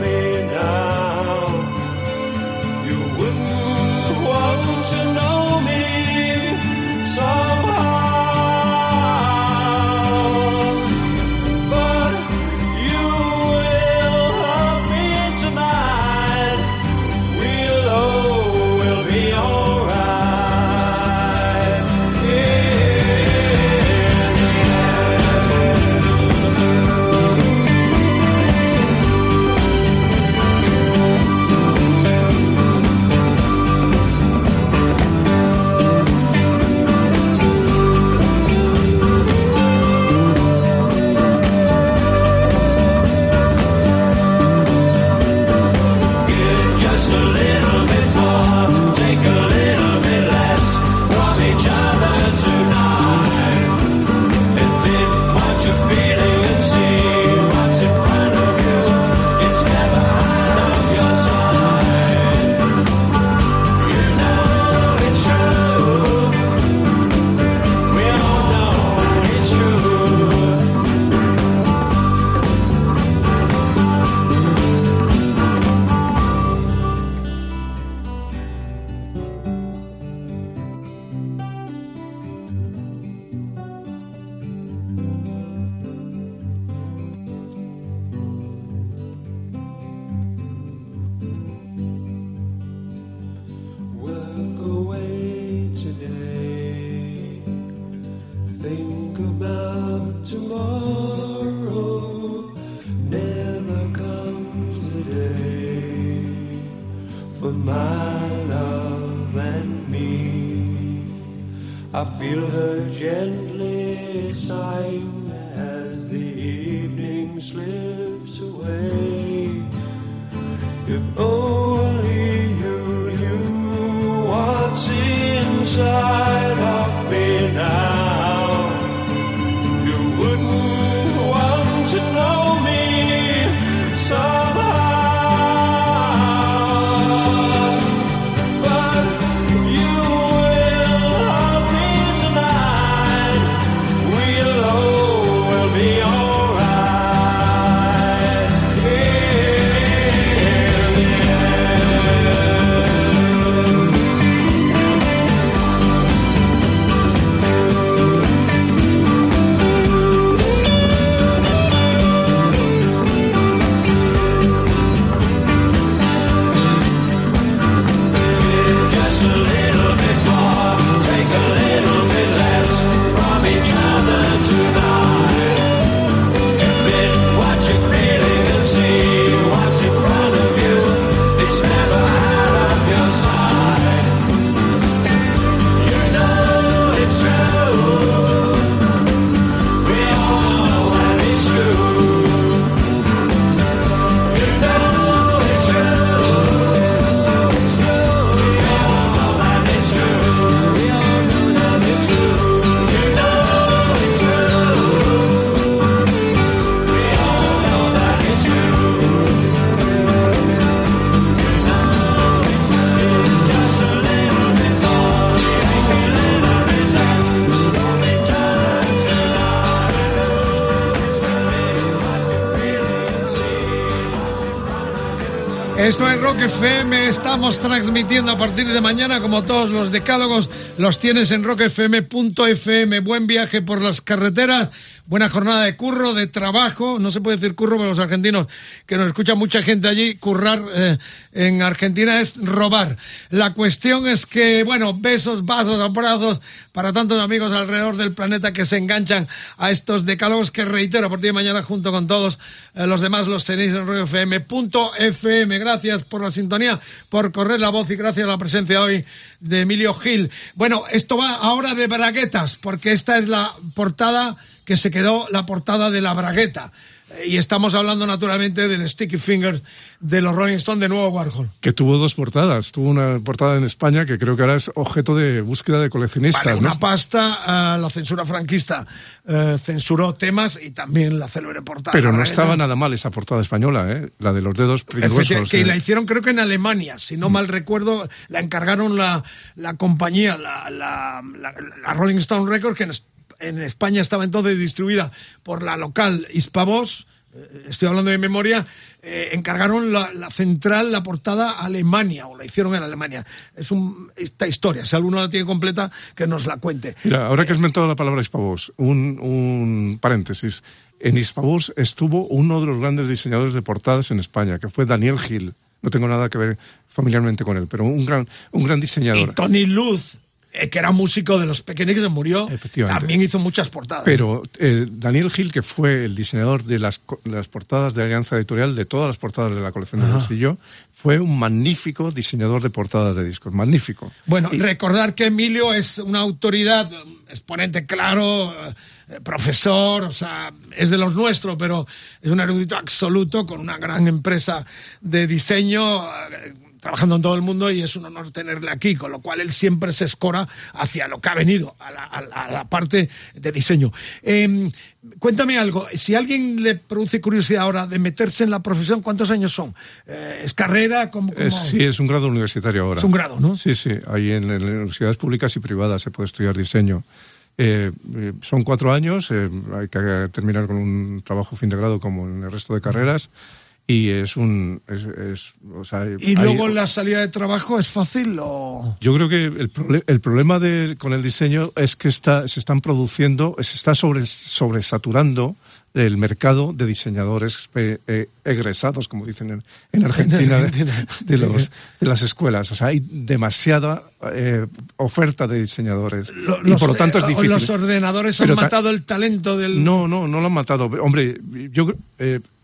Esto es Rock FM, estamos transmitiendo a partir de mañana, como todos los decálogos, los tienes en rockfm.fm. Buen viaje por las carreteras, buena jornada de curro, de trabajo. No se puede decir curro para los argentinos, que nos escucha mucha gente allí. Currar eh, en Argentina es robar. La cuestión es que, bueno, besos, vasos, abrazos para tantos amigos alrededor del planeta que se enganchan a estos decálogos que reitero a partir de mañana junto con todos eh, los demás los tenéis en rockfm.fm. Gracias por la sintonía, por correr la voz y gracias a la presencia hoy de Emilio Gil. Bueno, esto va ahora de braguetas, porque esta es la portada que se quedó la portada de la bragueta. Y estamos hablando naturalmente del Sticky Fingers de los Rolling Stones de Nuevo Warhol. Que tuvo dos portadas. Tuvo una portada en España que creo que ahora es objeto de búsqueda de coleccionistas, Vale, ¿no? una pasta, eh, la censura franquista eh, censuró temas y también la célebre portada. Pero no estaba nada mal esa portada española, ¿eh? La de los dedos. Efectivamente, que eh. la hicieron creo que en Alemania, si no mal recuerdo, la encargaron la, la compañía, la, la, la- la Rolling Stone Records, que en, en España estaba entonces distribuida por la local Hispavox, eh, estoy hablando de memoria, eh, encargaron la, la central, la portada a Alemania, o la hicieron en Alemania. Es un, esta historia, si alguno la tiene completa, que nos la cuente. Mira, ahora que has mentado la palabra Hispavos, un, un paréntesis. En Hispavos estuvo uno de los grandes diseñadores de portadas en España, que fue Daniel Gil. No tengo nada que ver familiarmente con él, pero un gran, un gran Y diseñador. Tony Luz, eh, que era músico de los pequeños que se murió, también hizo muchas portadas. Pero eh, Daniel Gil, que fue el diseñador de las, las portadas de Alianza Editorial, de todas las portadas de la colección de bolsillo, fue un magnífico diseñador de portadas de discos. Magnífico. Bueno, Y- recordar que Emilio es una autoridad, eh, exponente claro, eh, profesor, o sea, es de los nuestros, pero es un erudito absoluto con una gran empresa de diseño. Trabajando en todo el mundo y es un honor tenerle aquí, con lo cual él siempre se escora hacia lo que ha venido, a la, a la- a la parte de diseño. Eh, cuéntame algo, si a alguien le produce curiosidad ahora de meterse en la profesión, ¿cuántos años son? Eh, ¿Es carrera? ¿Cómo, cómo? Es, sí, es un grado universitario ahora. Es un grado, ¿no? Sí, sí. Ahí en, en universidades públicas y privadas se puede estudiar diseño. Eh, eh, son cuatro años, eh, hay que terminar con un trabajo fin de grado como en el resto de carreras y es un... Es, es- o sea, ¿Y hay- luego la salida de trabajo es fácil o...? Yo creo que el, el problema de, con el diseño es que está, se están produciendo, se está sobre, sobresaturando el mercado de diseñadores eh, eh, egresados, como dicen en, en Argentina, de- de, los, de las escuelas. O sea, hay demasiada eh, oferta de diseñadores. Y por lo tanto es difícil. Los ordenadores han Pero matado el talento del... No, no, no lo han matado. Hombre, yo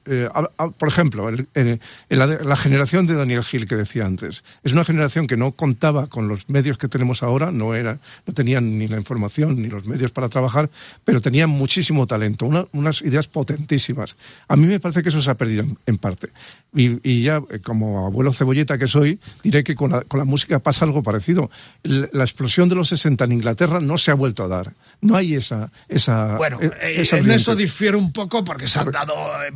eh, eh, a- a- por ejemplo, el- en- en la, de- la generación de Daniel Gil que decía antes, es una generación que no contaba con los medios que tenemos ahora, no, era, no tenían ni la información ni los medios para trabajar, pero tenían muchísimo talento, una- unas ideas potentísimas. A mí me parece que eso se ha perdido en, en parte. Y, y ya, eh, como abuelo cebolleta que soy, diré que con la, con la música pasa algo parecido. La explosión de los 60 en Inglaterra no se ha vuelto a dar. No hay esa... esa Bueno, eh, eh, esa en eso difiere un poco porque se han dado eh,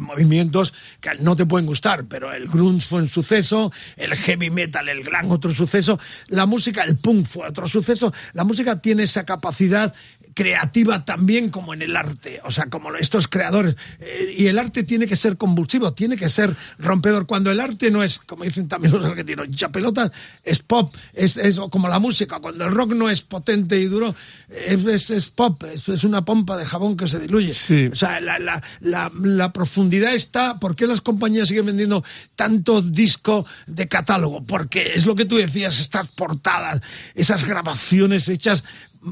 que no te pueden gustar, pero el grunge fue un suceso, el heavy metal, el glam otro suceso, la música, el punk fue otro suceso. La música tiene esa capacidad creativa también como en el arte, o sea, como estos creadores. Eh, y el arte tiene que ser convulsivo, tiene que ser rompedor. Cuando el arte no es, como dicen también los argentinos, pelotas, es pop, es, es como la música. Cuando el rock no es potente y duro, es, es- es pop, es, es una pompa de jabón que se diluye. O sea, la, la- la- la profundidad está. ¿Por qué las compañías siguen vendiendo tanto disco de catálogo? Porque es lo que tú decías, estas portadas, esas grabaciones hechas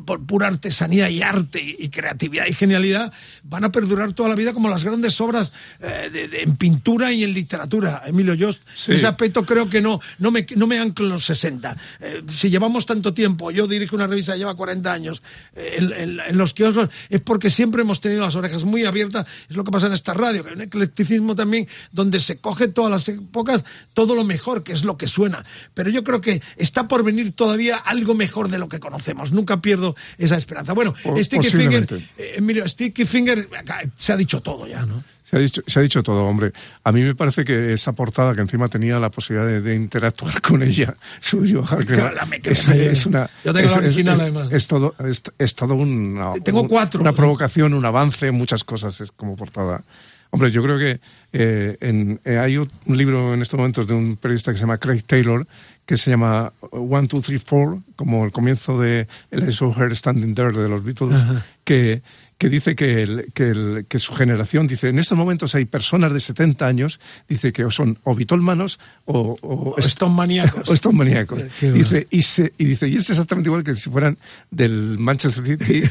por pura artesanía y arte y creatividad y genialidad van a perdurar toda la vida como las grandes obras eh, de- de- en pintura y en literatura. Emilio, yo Sí. ese aspecto creo que no, no, me, no me anclo en los 60. Eh, si llevamos tanto tiempo, yo dirijo una revista que lleva 40 años eh, en, en- en los kioscos, es porque siempre hemos tenido las orejas muy abiertas. Es lo que pasa en esta radio, que hay un eclecticismo también donde se coge todas las épocas, todo lo mejor, que es lo que suena. Pero yo creo que está por venir todavía algo mejor de lo que conocemos. Nunca pierdo esa esperanza. Bueno, Po- Sticky Finger, eh, Emilio, Sticky Finger, se ha dicho todo ya, ¿no? Se ha, dicho, se ha dicho todo, hombre. A mí me parece que esa portada que encima tenía la posibilidad de, de interactuar con ella, Suyo es, es una. Yo tengo es, la original, es- además. Es todo, es, es todo una, Tengo un- cuatro. una provocación, un avance, muchas cosas es como portada. Hombre, yo creo que eh, en- eh, hay un libro en estos momentos de un periodista que se llama Craig Taylor que se llama One, Two, Three, Four, como el comienzo de El I Saw Her Standing There de los Beatles, Ajá. que, que dice que, el- que, el- que su generación, dice, en estos momentos hay personas de 70 años, dice que o son o bitolmanos o, o, O Stone maníacos. o Stone maníacos. Qué Dice, y, se, y dice, y es exactamente igual que si fueran del Manchester City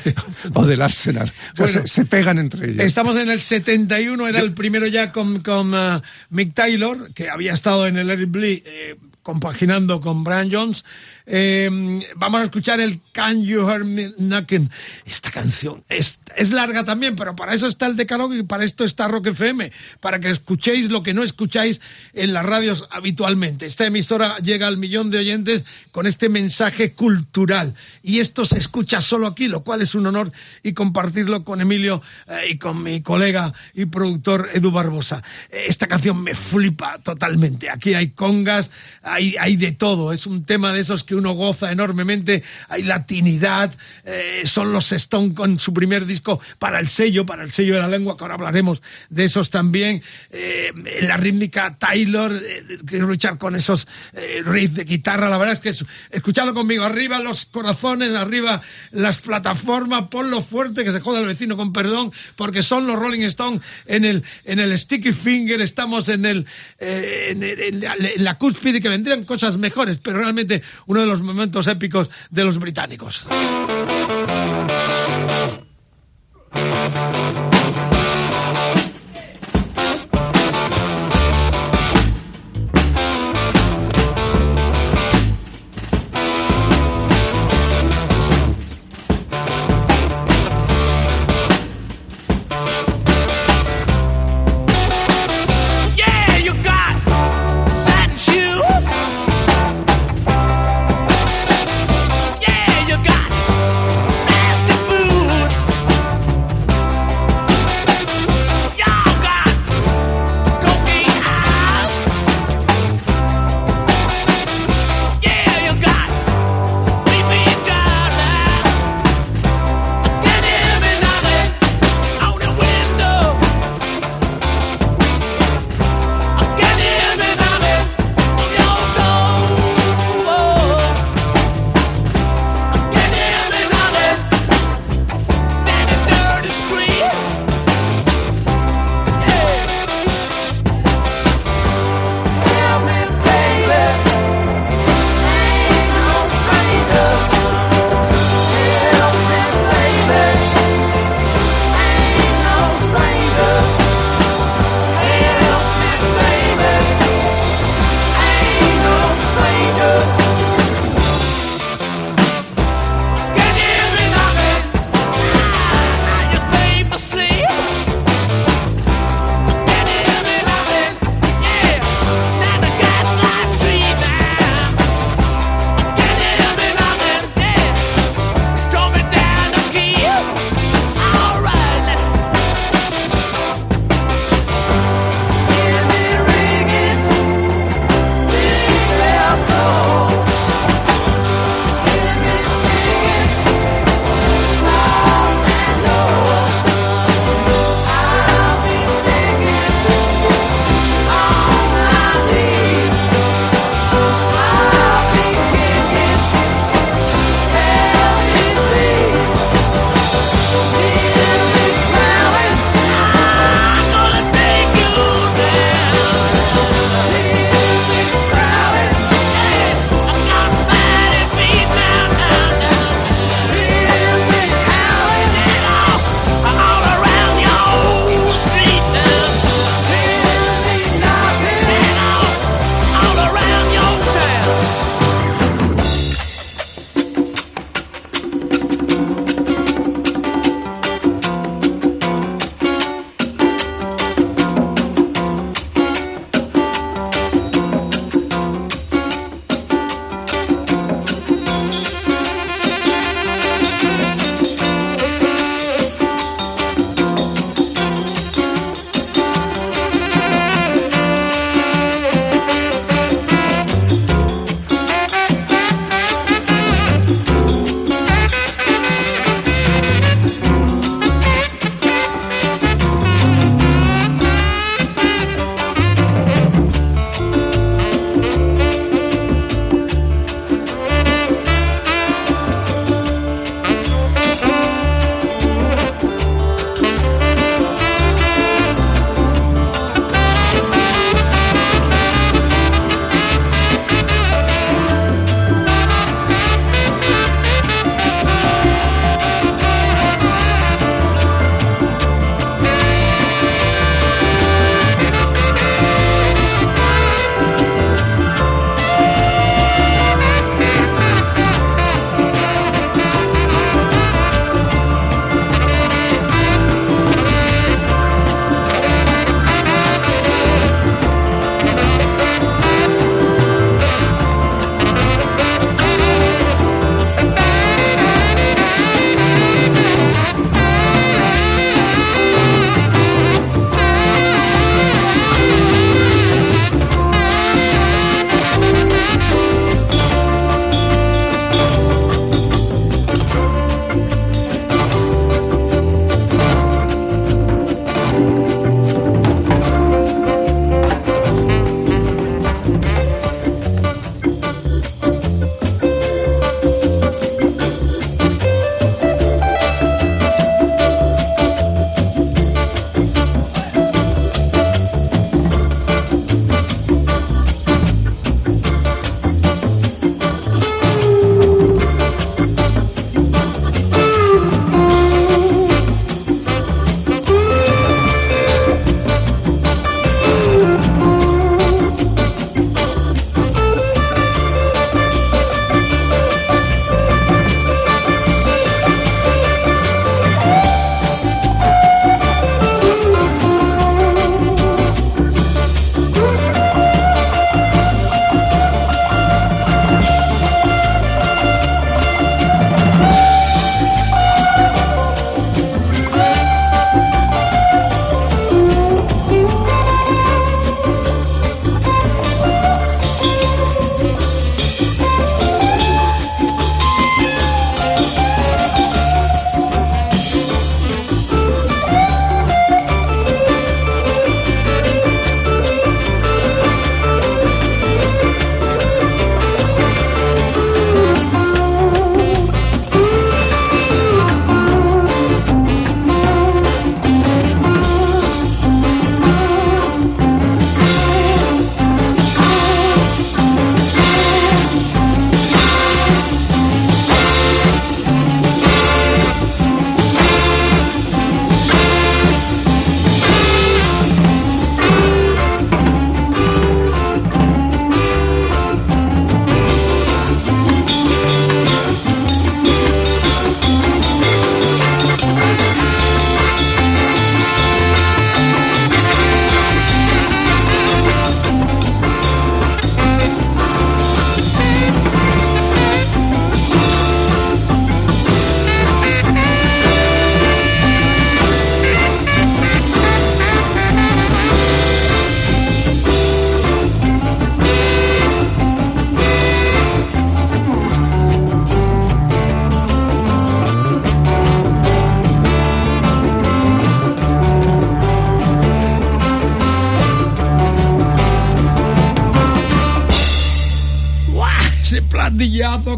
o del Arsenal. O sea, Bueno, se, se pegan entre ellos. Estamos en el 71, era el primero ya con, con uh, Mick Taylor, que había estado en el Eric Blee eh, compaginando con Brian Jones. Eh, vamos a escuchar el Can You Hear Me Knocking. Esta canción es, es larga también, pero para eso está el decálogo y para esto está Rock FM, para que escuchéis lo que no escucháis en las radios habitualmente. Esta emisora llega al millón de oyentes con este mensaje cultural y esto se escucha solo aquí, lo cual es un honor y compartirlo con Emilio eh, y con mi colega y productor Edu Barbosa. Esta canción me flipa totalmente. Aquí hay congas, hay, hay de todo. Es un tema de esos que uno goza enormemente. Hay latinidad. eh, son los Stone con su primer disco para el sello, para el sello de la lengua, que ahora hablaremos de esos también. Eh, la rítmica Taylor, eh, que Richard con esos riffs de guitarra. La verdad es que es, escuchadlo conmigo. Arriba los corazones, arriba las plataformas. Ponlo fuerte, que se joda el vecino con perdón, porque son los Rolling Stones en el, en el Sticky Finger. Estamos en, el, eh, en la, en la cúspide, que vendrían cosas mejores, pero realmente uno de los momentos épicos de los británicos.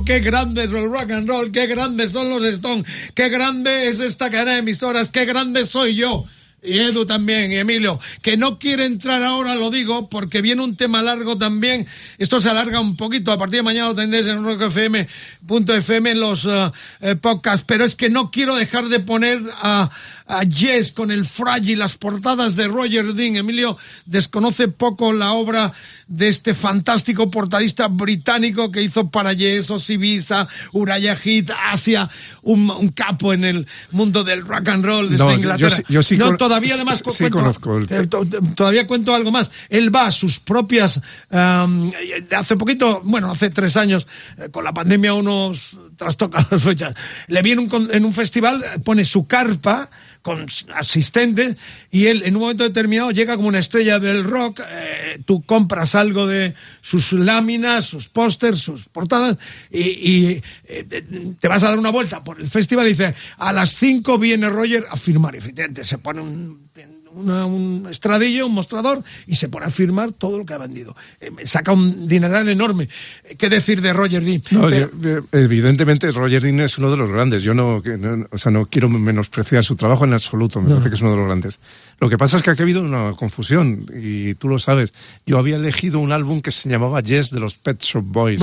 Qué grande es el rock and roll, qué grandes son los Stones, qué grande es esta cadena de emisoras, qué grande soy yo. Y Edu también, y Emilio, que no quiere entrar ahora, lo digo, porque viene un tema largo también. Esto se alarga un poquito, a partir de mañana lo tendréis en rockfm.fm los uh, eh, podcasts, pero es que no quiero dejar de poner a, a Yes con el Fragile, las portadas de Roger Dean. Emilio desconoce poco la obra de este fantástico portadista británico que hizo para Yes, Osibiza, Uraya Hit, Asia, un, un, capo en el mundo del rock and roll desde No, Inglaterra. yo sí- yo sí no, todavía además sí- cu- sí cuento, conozco el- eh, to- todavía cuento algo más. Él va a sus propias, um, hace poquito, bueno, hace tres años, eh, con la pandemia unos trastoca las fechas. Le vi en un, en un festival, pone su carpa con asistentes y él en un momento determinado llega como una estrella del rock, eh, tú compras algo de sus láminas, sus pósters, sus portadas y, eh, te vas a dar una vuelta por el festival y dice, a las 5 viene Roger a firmar y se pone un, una- un estradillo, un mostrador y se pone a firmar todo lo que ha vendido. Eh, saca un dineral enorme. Eh, ¿Qué decir de Roger Dean? No, Pero- yo- evidentemente Roger Dean es uno de los grandes. Yo no, no- o sea, no quiero menospreciar su trabajo en absoluto. Me No. parece que es uno de los grandes. Lo que pasa es que aquí ha habido una confusión y tú lo sabes. Yo había elegido un álbum que se llamaba Yes de los Pet Shop Boys.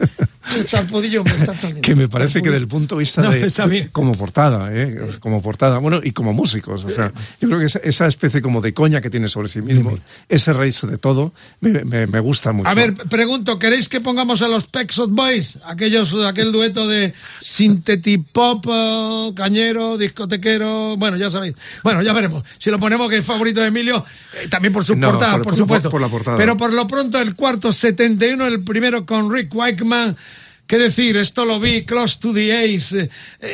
Que me parece que desde el punto de vista No, de como portada, ¿eh? como portada, bueno, y como músicos, o sea, yo creo que esa, especie como de coña que tiene sobre sí mismo, ese reírse de todo, me, me- me gusta mucho. A ver, pregunto, ¿queréis que pongamos a los Pexot Boys? Aquellos, aquel dueto de sintetipop, eh, cañero, discotequero, bueno, ya sabéis. Bueno, ya veremos. Si lo ponemos que es favorito de Emilio, eh, también por su No, portada, por- por, por- supuesto. por la portada. Pero por lo pronto el cuarto 71, el primero con Rick Wakeman. ¿Qué decir? Esto lo vi, Close to the Ace. eh,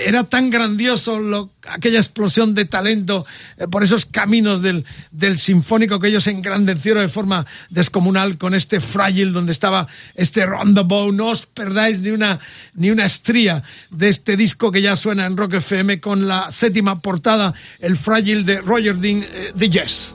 Era tan grandioso aquella explosión de talento eh, por esos caminos del, del sinfónico que ellos engrandecieron de forma descomunal con este Fragile donde estaba este Roundabout. No os perdáis ni una, ni una estría de este disco que ya suena en Rock FM con la séptima portada, el Fragile de Roger Dean, eh, The Yes.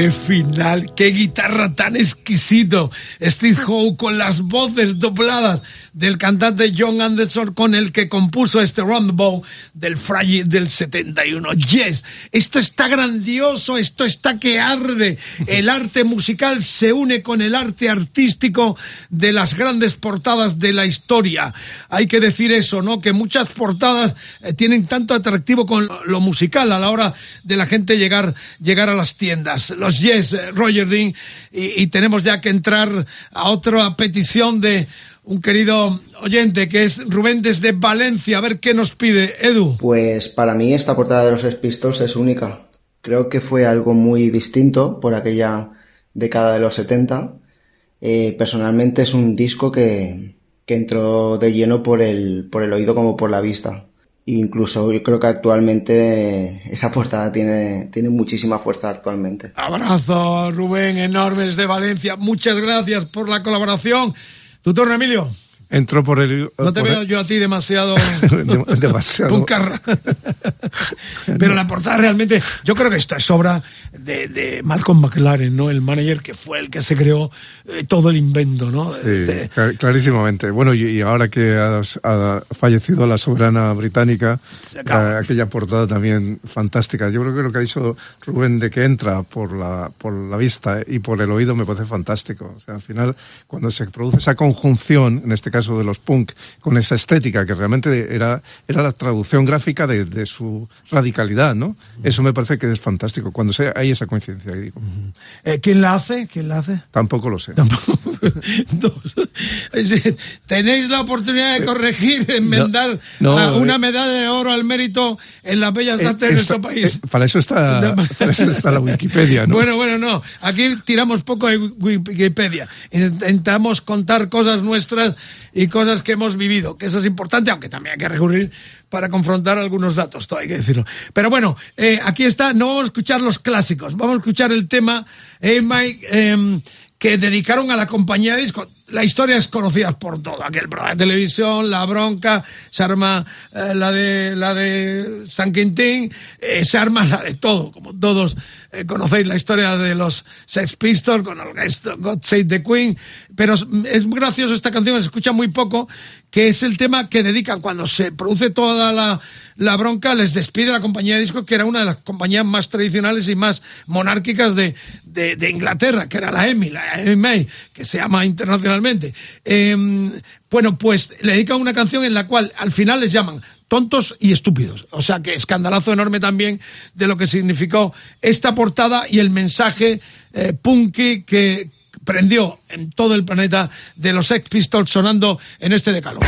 Qué final, qué guitarra tan exquisito. Steve Howe con las voces dobladas del cantante John Anderson con el que compuso este Roundabout del Friday del 71. Yes, esto está grandioso, esto está que arde. El arte musical se une con el arte artístico de las grandes portadas de la historia. Hay que decir eso, ¿no? Que muchas portadas eh, tienen tanto atractivo con lo musical a la hora de la gente llegar, llegar a las tiendas. Los Yes, eh, Roger Dean, y, y tenemos ya que entrar a otra petición de un querido oyente que es Rubén desde Valencia. A ver qué nos pide, Edu. Pues para mí esta portada de los Pistols es única. Creo que fue algo muy distinto por aquella década de los 70. Eh, personalmente es un disco que, que entró de lleno por el, por el oído como por la vista. Incluso yo creo que actualmente esa portada tiene, tiene muchísima fuerza actualmente. Abrazo, Rubén, enorme desde Valencia. Muchas gracias por la colaboración. Tu turno, Emilio. Entró por el... No te veo el- yo a ti demasiado... Dem- demasiado. Un. Pero la portada realmente, yo creo que esto es obra de, de Malcolm McLaren, ¿no? El manager que fue el que se creó eh, todo el invento, ¿no? Sí, De- clar- clarísimamente. Bueno, y, y ahora que ha, ha fallecido la soberana británica, eh, aquella portada también fantástica. Yo creo que lo que ha dicho Rubén de que entra por la, por la vista y por el oído me parece fantástico. O sea, al final, cuando se produce esa conjunción, en este caso de los punk, con esa estética que realmente era, era la traducción gráfica de, de su radicalidad, ¿no? Eso me parece que es fantástico. Cuando se, hay esa coincidencia, digo. Eh, ¿Quién la hace? ¿Quién la hace? Tampoco lo sé. Decir, Tenéis la oportunidad de corregir, enmendar no, a una eh, medalla de oro al mérito en las bellas Eh, artes de nuestro país. eh, para eso está, para eso está la Wikipedia, ¿no? Bueno, bueno, no. Aquí tiramos poco de Wikipedia. Intentamos contar cosas nuestras y cosas que hemos vivido, que eso es importante, aunque también hay que recurrir para confrontar algunos datos, todo hay que decirlo. Pero bueno, eh, aquí está, no vamos a escuchar los clásicos, vamos a escuchar el tema eh, Mike, em, que dedicaron a la compañía de disco. La historia es conocida por todo, aquel programa de televisión, la bronca, se arma eh, la de la de San Quintín, eh, se arma la de todo, como todos eh, conocéis la historia de los Sex Pistols con el God Save the Queen, pero es, es muy gracioso esta canción, se escucha muy poco, que es el tema que dedican cuando se produce toda la, la bronca, les despide la compañía de discos, que era una de las compañías más tradicionales y más monárquicas de, de, Inglaterra, que era la EMI, la EMI, que se llama internacionalmente. Eh, bueno, pues le dedican una canción en la cual al final les llaman tontos y estúpidos. O sea que escandalazo enorme también de lo que significó esta portada y el mensaje eh, punky que prendió en todo el planeta de los Sex Pistols sonando en este decálogo.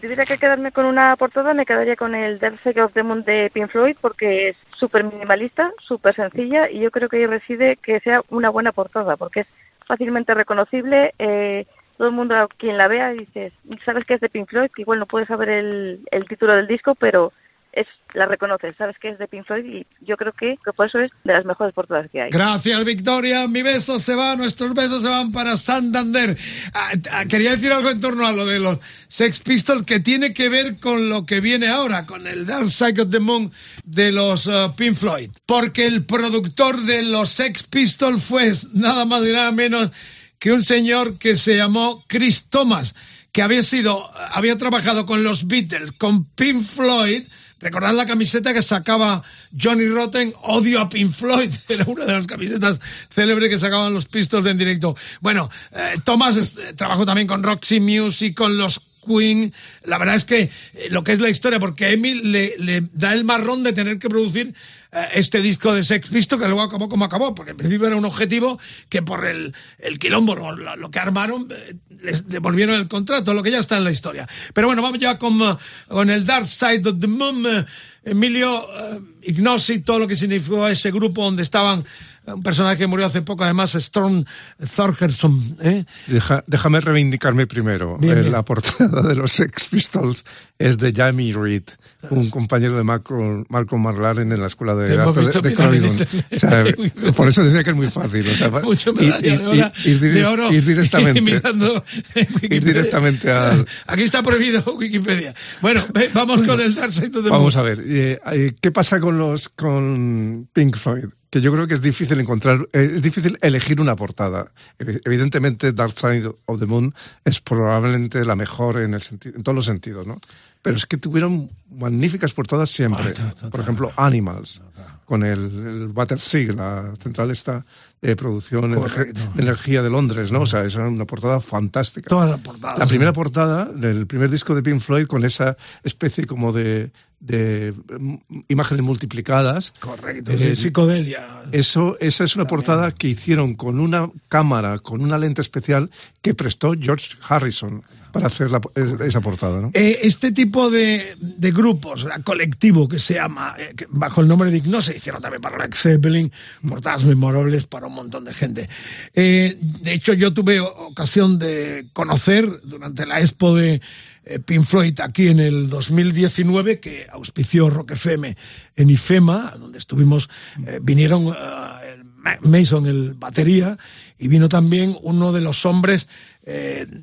Tuviera que quedarme con una portada, me quedaría con el Dark Side of the Moon de Pink Floyd porque es súper minimalista, súper sencilla y yo creo que ahí reside que sea una buena portada porque es fácilmente reconocible. eh, todo el mundo, quien la vea, dices, sabes que es de Pink Floyd, que igual no puedes saber el, el título del disco, pero es la reconoces, sabes que es de Pink Floyd y yo creo que, que por eso es de las mejores portadas que hay. Gracias, Victoria. Mi beso se va, nuestros besos se van para Santander. Ah, ah, quería decir algo en torno a lo de los Sex Pistols que tiene que ver con lo que viene ahora, con el Dark Side of the Moon de los ah, Pink Floyd. Porque el productor de los Sex Pistols fue nada más y nada menos que un señor que se llamó Chris Thomas, que había sido, había trabajado con los Beatles, con Pink Floyd, Recordad la camiseta que sacaba Johnny Rotten, odio a Pink Floyd, era una de las camisetas célebres que sacaban los Pistols en directo. Bueno, eh, Thomas eh, trabajó también con Roxy Music, con los Queen. La verdad es que eh, lo que es la historia, porque Emil le, da el marrón de tener que producir este disco de Sex Pistols, que luego acabó como acabó, porque en principio era un objetivo que por el, el quilombo, lo, lo- que armaron, eh, les devolvieron el contrato, lo que ya está en la historia. Pero bueno, vamos ya con, eh, con el Dark Side of the Moon. eh, Emilio eh, Ignosi, todo lo que significó ese grupo donde estaban eh, un personaje que murió hace poco, además, Storm Thorgerson. ¿eh? Deja- déjame reivindicarme primero. Bien, Eh, bien. La portada de los Sex Pistols es de Jamie Reed, un compañero de Malcolm, Malcolm McLaren en la escuela de arte de, de Croydon. O sea, por eso decía que es muy fácil. O sea, Mucho ir- de, oro, ir- ir de dire- oro ir directamente. mirando. Ir directamente Aquí está prohibido Wikipedia. Bueno, vamos con el Dark Side of the Vamos a ver, eh, ¿qué pasa con los con Pink Floyd? Que yo creo que es difícil encontrar, eh, es difícil elegir una portada. Evi- Evidentemente, Dark Side of the Moon es probablemente la mejor en, el en todos los sentidos, ¿no? Pero es que tuvieron magníficas portadas siempre. Por ejemplo, Animals, con el, el Battersea, la central esta de producción de energía de Londres, ¿no? O sea, es una portada fantástica. Todas las portadas. La primera portada del primer disco de Pink Floyd con esa especie como de, de mm, imágenes multiplicadas. Correcto, Eh, sí, psicodelia. Eso, esa es una portada que hicieron con una cámara, con una lente especial que prestó George Harrison para hacer la- esa portada, ¿no? Eh, este tipo de, de grupos, la colectivo que se llama, eh, que bajo el nombre de Igno, se hicieron también para Led Zeppelin, portadas memorables para un montón de gente. Eh, de hecho, yo tuve ocasión de conocer durante la expo de eh, Pink Floyd aquí en el 2019, que auspició Rock FM en IFEMA, donde estuvimos, eh, vinieron Mason, el batería, y vino también uno de los hombres,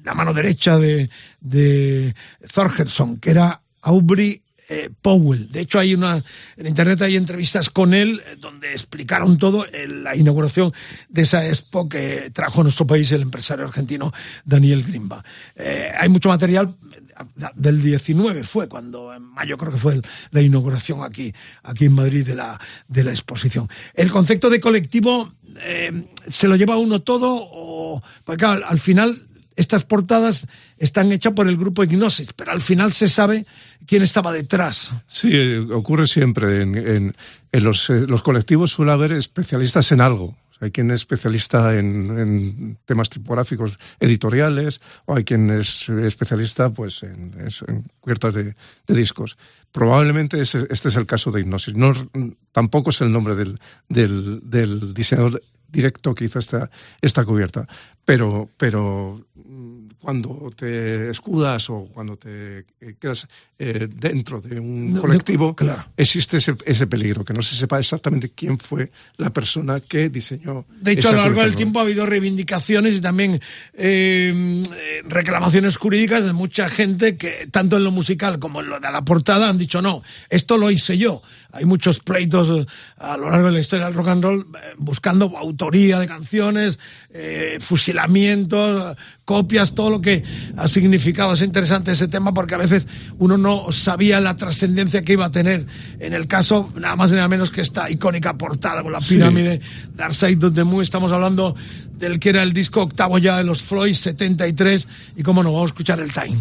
la mano derecha de, de Thorgerson, que era Aubrey eh, Powell. De hecho, hay una en internet hay entrevistas con él eh, donde explicaron todo en la inauguración de esa expo que trajo a nuestro país el empresario argentino Daniel Grimba. Eh, hay mucho material eh, del 19 fue cuando en mayo creo que fue la inauguración aquí aquí en Madrid de la de la exposición. El concepto de colectivo eh, se lo lleva uno todo o porque al final estas portadas están hechas por el grupo Ignosis, pero al final se sabe quién estaba detrás. Sí, eh, ocurre siempre. En, en- en los, eh, los colectivos suele haber especialistas en algo. Hay quien es especialista en, temas tipográficos editoriales o hay quien es especialista pues, en, cubiertas de, discos. Probablemente este es el caso de Hipnosis. No, tampoco es el nombre del, del, del diseñador directo que hizo esta, esta cubierta. Pero, pero cuando te escudas o cuando te eh, quedas eh, dentro de un No, colectivo, no, claro. existe ese, ese peligro, que no se sepa exactamente quién fue la persona que diseñó. De hecho, a lo largo del tiempo ha habido reivindicaciones y también eh, eh, reclamaciones jurídicas de mucha gente que, tanto en lo musical como en lo de la portada, han dicho no, esto lo hice yo. Hay muchos pleitos eh, a lo largo de la historia del rock and roll eh, buscando autoría de canciones, eh, fusilamientos, copias, todo lo que ha significado. Es interesante ese tema porque a veces uno no sabía la trascendencia que iba a tener. En el caso, nada más y nada menos que esta icónica portada con la Sí. pirámide Dark Side of the Moon. Estamos hablando del que era el disco octavo ya de los Floyd, 73. Y cómo no, vamos a escuchar el Time.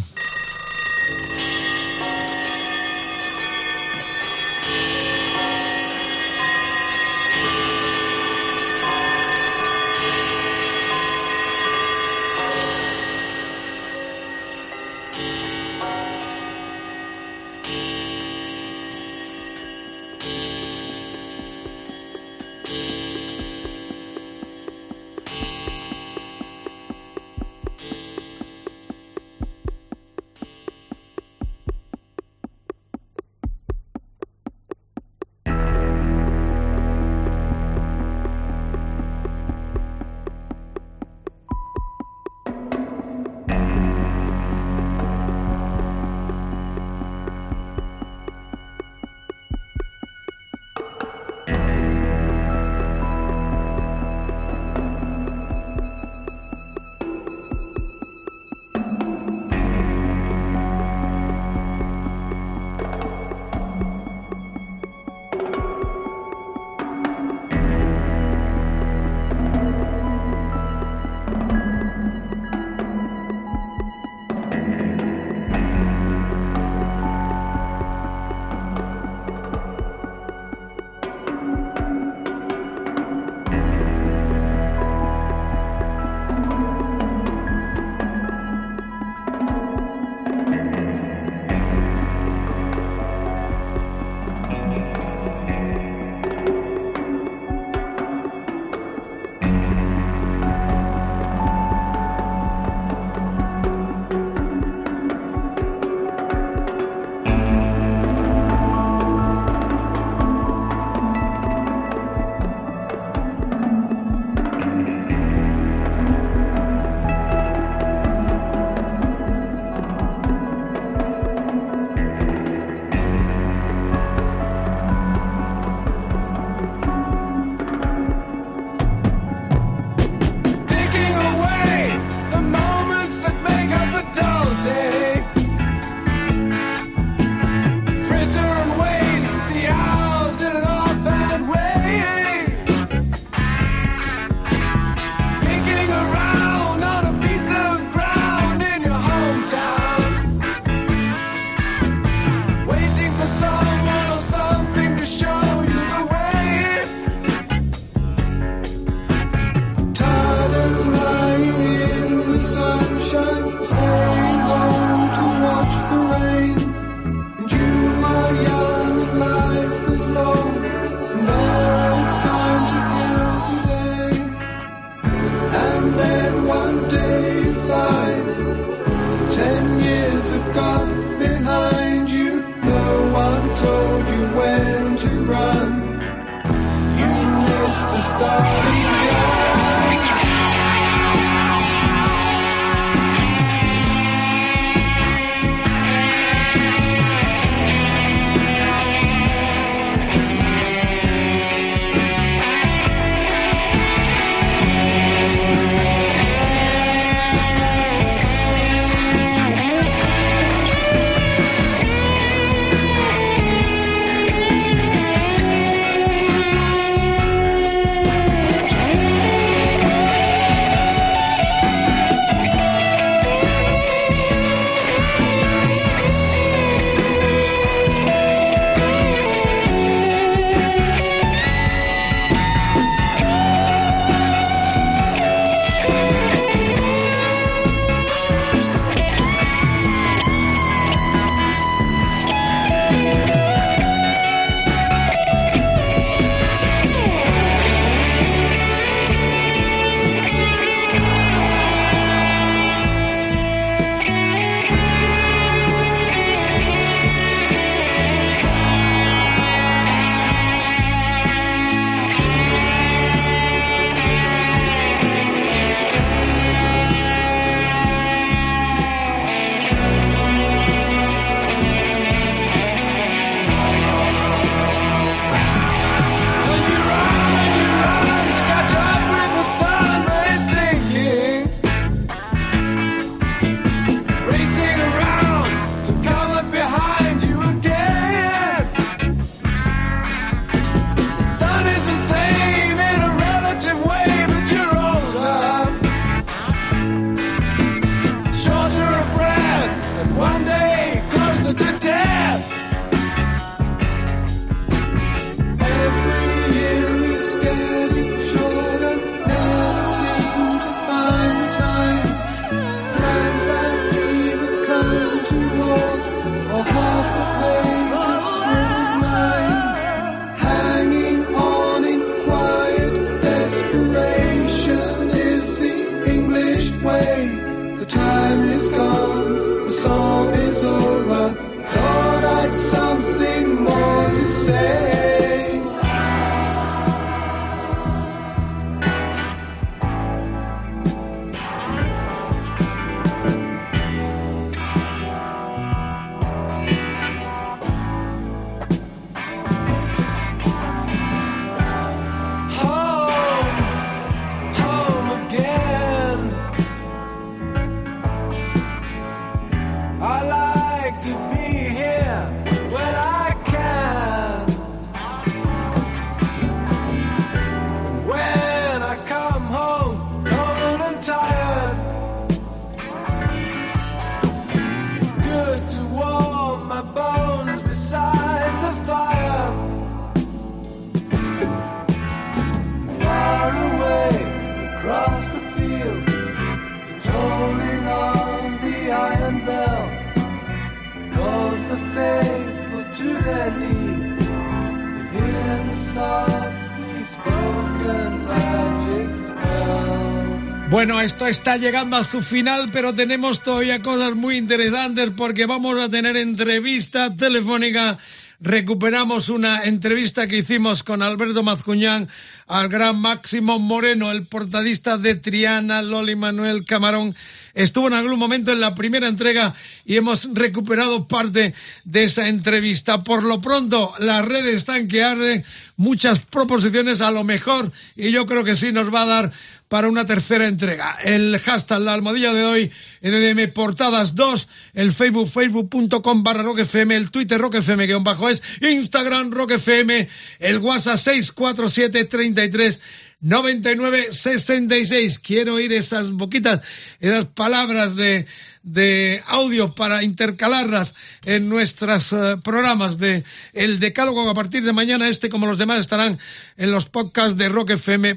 Bueno, esto está llegando a su final, pero tenemos todavía cosas muy interesantes porque vamos a tener entrevista telefónica. Recuperamos una entrevista que hicimos con Alberto Mazcuñán al gran Máximo Moreno, el portadista de Triana, Loli Manuel Camarón. Estuvo en algún momento en la primera entrega y hemos recuperado parte de esa entrevista. Por lo pronto, las redes están que arden, muchas proposiciones a lo mejor y yo creo que sí nos va a dar para una tercera entrega. El hashtag, la almohadilla de hoy, EDM Portadas 2, el Facebook, facebook.com barra roquefm, el Twitter roquefm guion bajo es, Instagram roquefm, el WhatsApp 647 33 99 66. Quiero oír esas boquitas, esas palabras de, de audio para intercalarlas en nuestros eh, programas de El Decálogo. A partir de mañana, este como los demás estarán en los podcasts de rockfm.fm.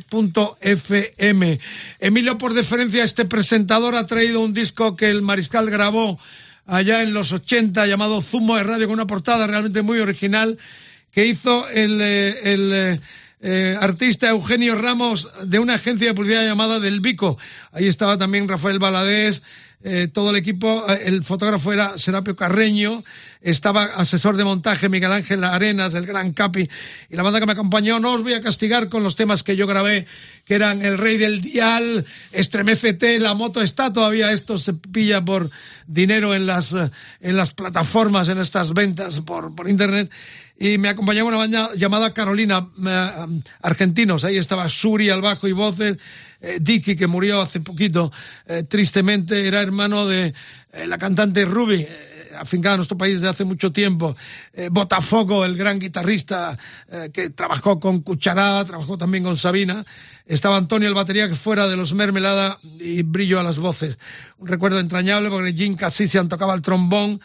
Emilio, por deferencia, este presentador ha traído un disco que el Mariscal grabó allá en los 80 llamado Zumo de Radio con una portada realmente muy original que hizo el, eh, el eh, artista Eugenio Ramos de una agencia de publicidad llamada Del Vico. Ahí estaba también Rafael Baladés, eh, todo el equipo, eh, el fotógrafo era Serapio Carreño, estaba asesor de montaje Miguel Ángel Arenas, el gran Capi, y la banda que me acompañó, no os voy a castigar con los temas que yo grabé, que eran El Rey del Dial, Estremecete, La Moto está, todavía esto se pilla por dinero en las, eh, en las plataformas, en estas ventas por, por internet, y me acompañaba una banda llamada Carolina, argentinos, ahí estaba Suri al bajo y voces, eh, Dicky, que murió hace poquito, eh, tristemente, era hermano de eh, la cantante Ruby, eh, afincada en nuestro país desde hace mucho tiempo. Botafogo, el gran guitarrista que trabajó con Cucharada, trabajó también con Sabina. Estaba Antonio, el batería, que fuera de los Mermelada y brillo a las voces. Un recuerdo entrañable porque Jim Cassisian tocaba el trombón.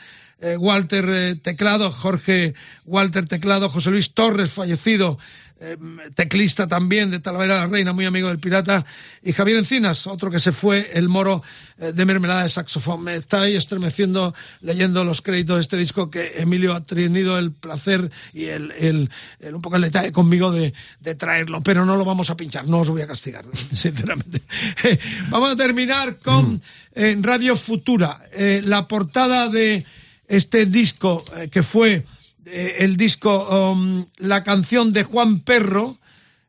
Walter Teclado, Jorge Walter Teclado, José Luis Torres, fallecido, eh, teclista también de Talavera la Reina, muy amigo del pirata, y Javier Encinas, otro que se fue, el moro eh, de mermelada de saxofón. Me está ahí estremeciendo leyendo los créditos de este disco que Emilio ha tenido el placer y el, el- el- un poco el detalle conmigo de, de traerlo, pero no lo vamos a pinchar, no os voy a castigar, sinceramente. vamos a terminar con eh, Radio Futura, eh, la portada de este disco que fue eh, el disco um, La canción de Juan Perro.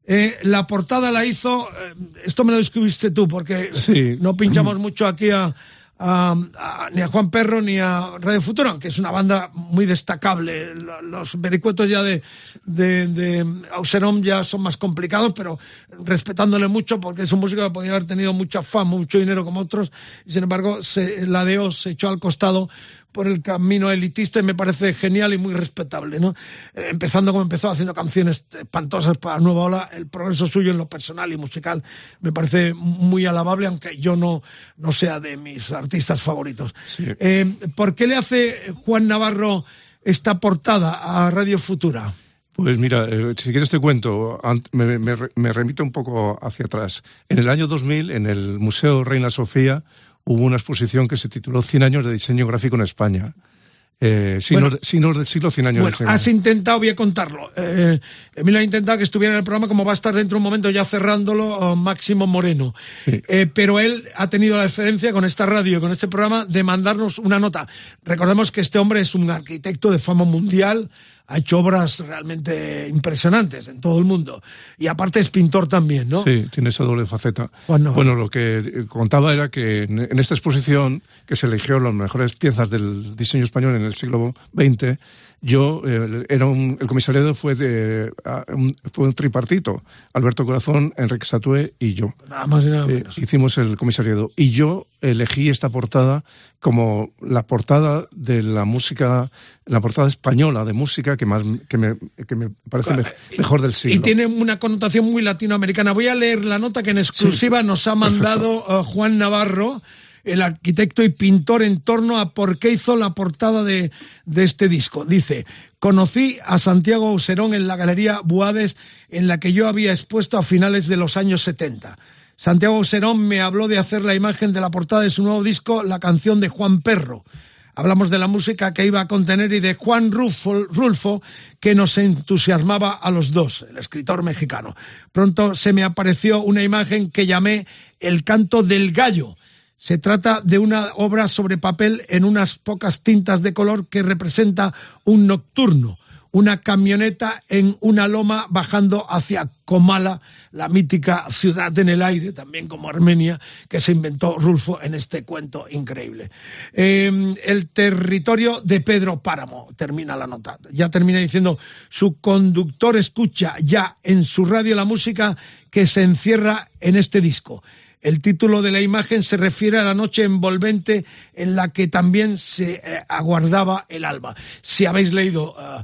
eh, la portada la hizo, eh, esto me lo descubriste tú, porque Sí. no pinchamos mucho aquí a, a- a- ni a Juan Perro ni a Radio Futuro, aunque es una banda muy destacable. Lo- Los vericuetos ya de, de, de Auserom ya son más complicados, pero respetándole mucho porque es un músico que podía haber tenido mucha fama, mucho dinero como otros, y sin embargo se, la DEO se echó al costado por el camino elitista y me parece genial y muy respetable, ¿no? Eh, empezando como empezó haciendo canciones espantosas para Nueva Ola, el progreso suyo en lo personal y musical me parece muy alabable, aunque yo no, no sea de mis artistas favoritos. Eh, ¿Por qué le hace Juan Navarro esta portada a Radio Futura? Pues mira, eh, si quieres te cuento, me, me me remito un poco hacia atrás. En el año 2000, en el Museo Reina Sofía, hubo una exposición que se tituló 100 años de diseño gráfico en España. Eh, signos, Bueno. de- signos del siglo 100 años Bueno, de has intentado, voy a contarlo. Eh, Emilio ha intentado que estuviera en el programa, como va a estar dentro de un momento ya cerrándolo, oh, Máximo Moreno. Eh, pero él ha tenido la deferencia con esta radio con este programa de mandarnos una nota. Recordemos que este hombre es un arquitecto de fama mundial, ha hecho obras realmente impresionantes en todo el mundo. Y aparte es pintor también, ¿no? Sí, tiene esa doble faceta. Navarro. Bueno, lo que contaba era que en, en esta exposición, que se eligió las mejores piezas del diseño español en el siglo XX, yo, eh, era un, el comisariado fue, de, a- un, fue un tripartito, Alberto Corazón, Enrique Satué y yo. Nada más y nada Eh, menos. hicimos el comisariado. Y yo elegí esta portada como la portada de la música, la portada española de música que más que me, que me parece me- mejor del siglo. Y tiene una connotación muy latinoamericana. Voy a leer la nota que en exclusiva nos ha mandado eh, Juan Navarro, el arquitecto y pintor, en torno a por qué hizo la portada de, de este disco. Dice, conocí a Santiago Auserón en la Galería Buades, en la que yo había expuesto a finales de los años 70. Santiago Auserón me habló de hacer la imagen de la portada de su nuevo disco, La canción de Juan Perro. Hablamos de la música que iba a contener y de Juan Rulfo, Rulfo, que nos entusiasmaba a los dos, el escritor mexicano. Pronto se me apareció una imagen que llamé El canto del gallo. Se trata de una obra sobre papel en unas pocas tintas de color que representa un nocturno, una camioneta en una loma bajando hacia Comala, la mítica ciudad en el aire, también como Armenia, que se inventó Rulfo en este cuento increíble. Eh, el territorio de Pedro Páramo, termina la nota. Ya termina diciendo, su conductor escucha ya en su radio la música que se encierra en este disco. El título de la imagen se refiere a la noche envolvente en la que también se eh, aguardaba el alba. Si habéis leído uh,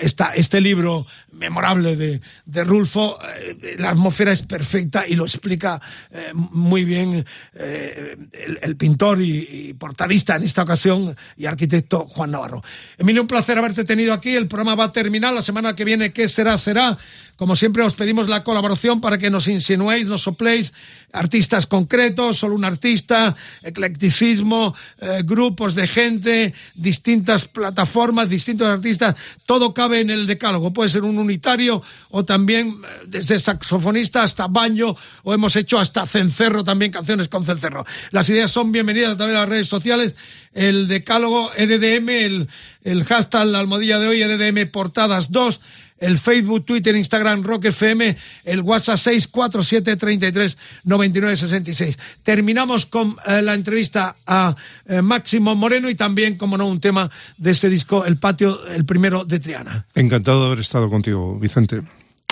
esta, este libro memorable de, de Rulfo, eh, la atmósfera es perfecta y lo explica eh, muy bien el, el, pintor y, y, portadista en esta ocasión y arquitecto Juan Navarro. Emilio, un placer haberte tenido aquí. El programa va a terminar la semana que viene. ¿Qué será? Será. Como siempre, os pedimos la colaboración para que nos insinuéis, nos sopléis artistas concretos, solo un artista, eclecticismo, eh, grupos de gente, distintas plataformas, distintos artistas, todo cabe en el decálogo. Puede ser un unitario o también eh, desde saxofonista hasta baño o hemos hecho hasta cencerro también canciones con cencerro. Las ideas son bienvenidas a través de las redes sociales. El decálogo EDDM, el, el hashtag, la almohadilla de hoy, EDDM Portadas 2 el Facebook, Twitter, Instagram, Rock FM, el WhatsApp 647 33 99 66. Terminamos con eh, la entrevista a eh, Máximo Moreno y también, como no, un tema de este disco, El Patio, el primero de Triana. Encantado de haber estado contigo, Vicente.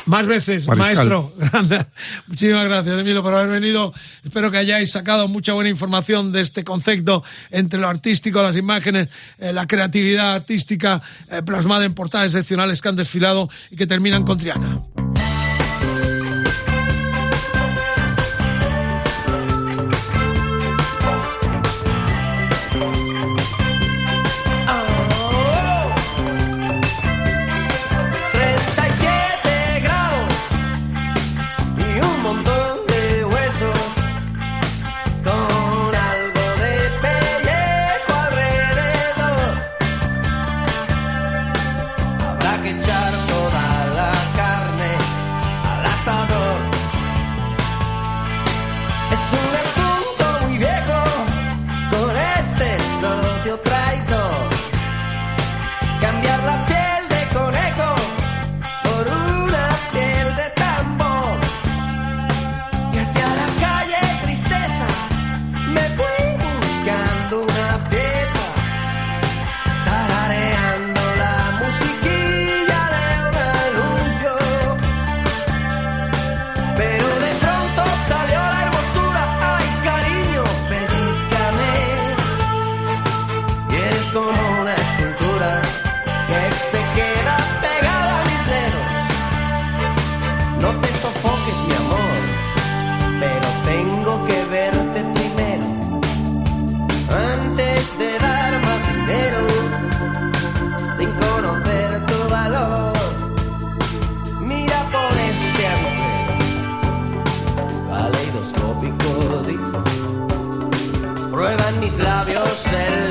Más veces, Mariscal. maestro. Muchísimas gracias, Emilio, por haber venido. Espero que hayáis sacado mucha buena información de este concepto entre lo artístico, las imágenes, eh, la creatividad artística eh, plasmada en portadas excepcionales que han desfilado y que terminan con Triana. Y en el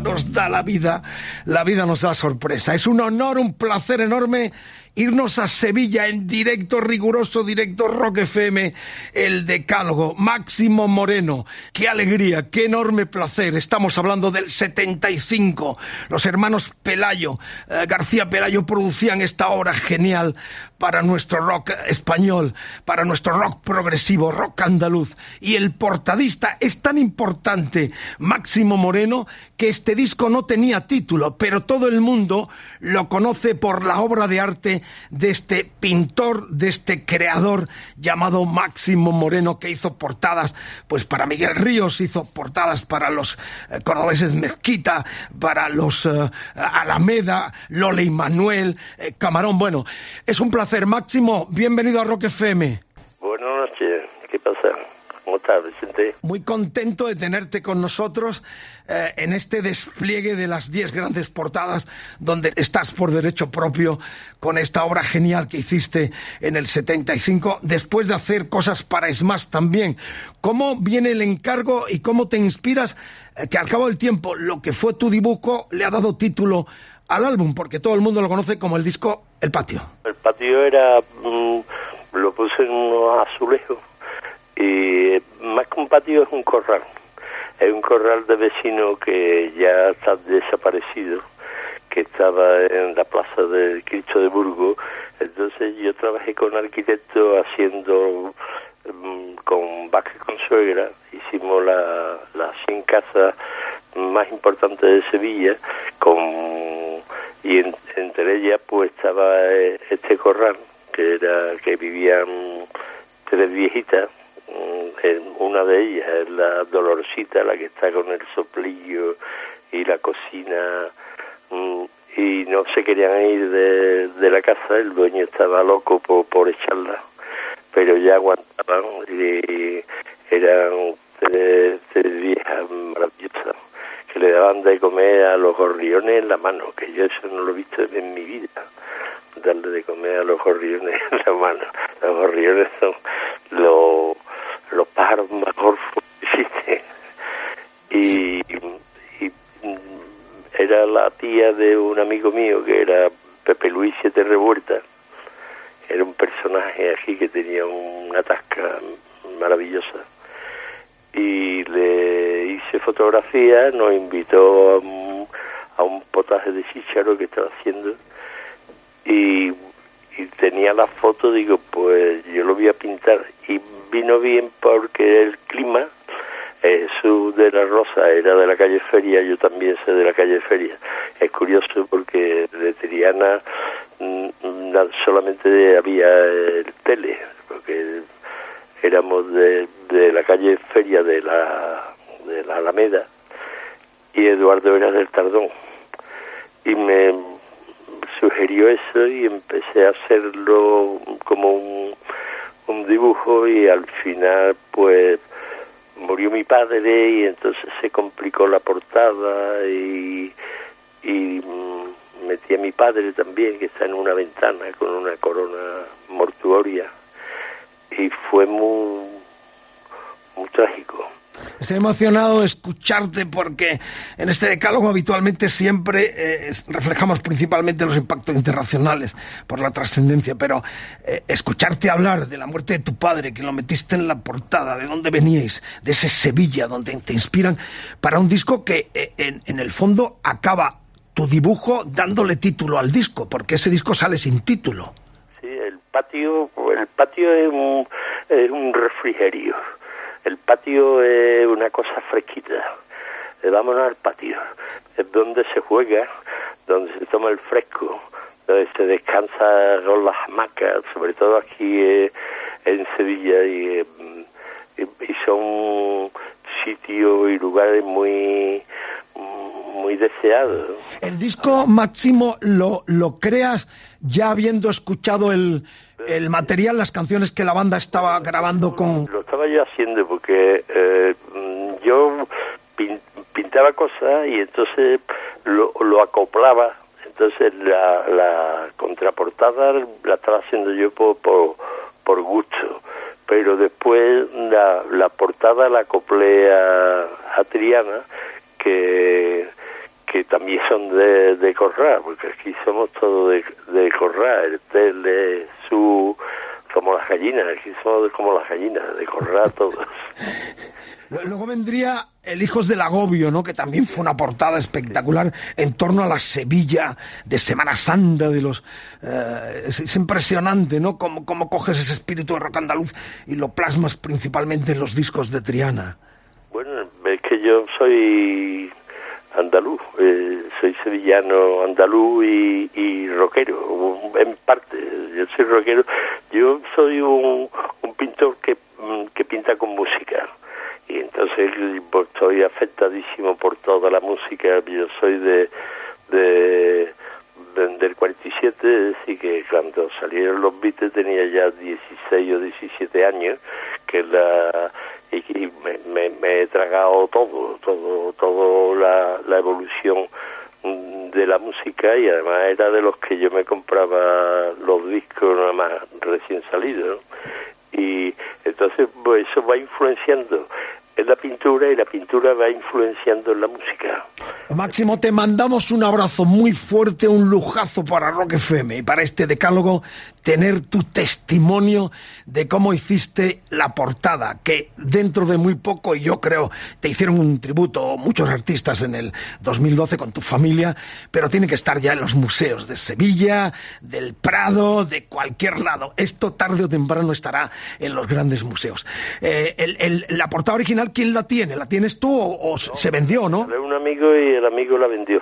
nos da la vida. La vida nos da sorpresa. Es un honor, un placer enorme irnos a Sevilla en directo, riguroso directo Rock FM, el decálogo. Máximo Moreno. Qué alegría, qué enorme placer. Estamos hablando del 75. Los hermanos Pelayo, eh, García Pelayo producían esta obra genial para nuestro rock español, para nuestro rock progresivo, rock andaluz. Y el portadista es tan importante, Máximo Moreno, que este disco no tenía título, pero todo el mundo lo conoce por la obra de arte de este pintor, de este creador llamado Máximo Moreno, que hizo portadas pues para Miguel Ríos, hizo portadas para los eh, cordobeses Mezquita, para los eh, Alameda, Lole y Manuel, eh, Camarón. Bueno, es un placer. Máximo, bienvenido a Rock FM. Buenas noches, ¿qué pasa? ¿Cómo estás, Vicente? Muy contento de tenerte con nosotros eh, en este despliegue de las 10 grandes portadas donde estás por derecho propio con esta obra genial que hiciste en el 75 después de hacer cosas para Smash también. ¿Cómo viene el encargo y cómo te inspiras eh, que al cabo del tiempo lo que fue tu dibujo le ha dado título al álbum porque todo el mundo lo conoce como el disco El Patio? El patio era, mm, lo puse en unos azulejos y más que es un corral. Es un corral de vecino que ya está desaparecido, que estaba en la plaza del Cristo de Burgos. Entonces yo trabajé con arquitectos haciendo mm, con Vázquez con Suegra, hicimos la, las 100 casas más importantes de Sevilla, con y en- entre ellas pues estaba eh, este corral, que era que vivían tres viejitas, en- una de ellas es la Dolorcita, la que está con el soplillo y la cocina, mm, y no se querían ir de, la casa, el dueño estaba loco por, por echarla, pero ya aguantaban y eran tres, tres viejas maravillosas que le daban de comer a los gorriones en la mano, que yo eso no lo he visto en mi vida, darle de comer a los gorriones en la mano. Los gorriones son los, los pájaros que existen. Y, y mm, era la tía de un amigo mío que era Pepe Luis Siete Revuelta, era un personaje aquí que tenía una tasca maravillosa. Y le hice fotografía, nos invitó a un, a un potaje de chícharo que estaba haciendo. Y, y tenía la foto, digo, pues yo lo voy a pintar y vino bien porque el clima, eh, de la Rosa era de la calle Feria, yo también soy de la calle Feria. Es curioso porque de Triana mm, mm, solamente había el tele, porque éramos de, de la calle Feria de la, de la Alameda y Eduardo era del Tardón. Y me sugirió eso y empecé a hacerlo como un, un dibujo y al final pues murió mi padre y entonces se complicó la portada y, y mm, metí a mi padre también que está en una ventana con una corona mortuoria y fue muy, muy trágico. Estoy emocionado de escucharte porque en este decálogo habitualmente siempre eh, reflejamos principalmente los impactos internacionales por la trascendencia, pero eh, escucharte hablar de la muerte de tu padre, que lo metiste en la portada, de dónde veníais, de ese Sevilla, donde te inspiran, para un disco que eh, en, en el fondo acaba tu dibujo dándole título al disco, porque ese disco sale sin título. Sí, el patio, el patio es un, es un refrigerio. El patio es una cosa fresquita. Eh, Vámonos al patio. Es donde se juega, donde se toma el fresco, donde se descansa con las hamacas, sobre todo aquí eh, en Sevilla y, eh, y, y son sitios y lugares muy muy deseados. El disco Máximo lo, lo creas ya habiendo escuchado el, el material, las canciones que la banda estaba grabando con... Lo estaba yo haciendo porque eh, yo pin- pintaba cosas y entonces lo, lo acoplaba Entonces la, la contraportada la estaba haciendo yo por, por, por gusto, pero después la, la portada la acoplé a, a Triana, que, que también son de, de Corral, porque aquí somos todos de, de Corral, el tele, su, como las gallinas, aquí somos como las gallinas, de Corral todos. Luego vendría El Hijos del Agobio, ¿no? Que también fue una portada espectacular en torno a la Sevilla de Semana Santa de los... eh, es, es impresionante, ¿no? Cómo, cómo coges ese espíritu de rock andaluz y lo plasmas principalmente en los discos de Triana. Bueno, es que yo soy andaluz, eh, soy sevillano andaluz y, y rockero, en parte, yo soy rockero, yo soy un, un pintor que, mm, que pinta con música. Y entonces pues, estoy afectadísimo por toda la música, yo soy de, de, de- del 47, es decir que cuando salieron los Beatles tenía ya 16 o 17 años, que la y, y me, me, me he tragado todo, todo, todo la, evolución de la música y además era de los que yo me compraba los discos nada más recién salidos y entonces pues eso va influenciando en la pintura y la pintura va influenciando en la música Máximo, te mandamos un abrazo muy fuerte, un lujazo para Rock FM y para este decálogo tener tu testimonio de cómo hiciste la portada, que dentro de muy poco, y yo creo, te hicieron un tributo muchos artistas en el 2012 con tu familia, pero tiene que estar ya en los museos de Sevilla, del Prado, de cualquier lado. Esto tarde o temprano estará en los grandes museos. Eh, el- el- la portada original, ¿quién la tiene? ¿La tienes tú o, o se vendió, no? Era un amigo y el amigo la vendió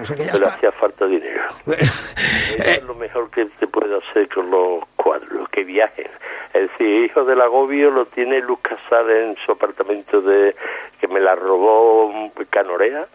O sea está. hacía falta dinero Eso es lo mejor que se puede hacer con los cuadros, que viajen. Es decir, Hijo del Agobio lo tiene Luz Casal en su apartamento de que me la robó Canorea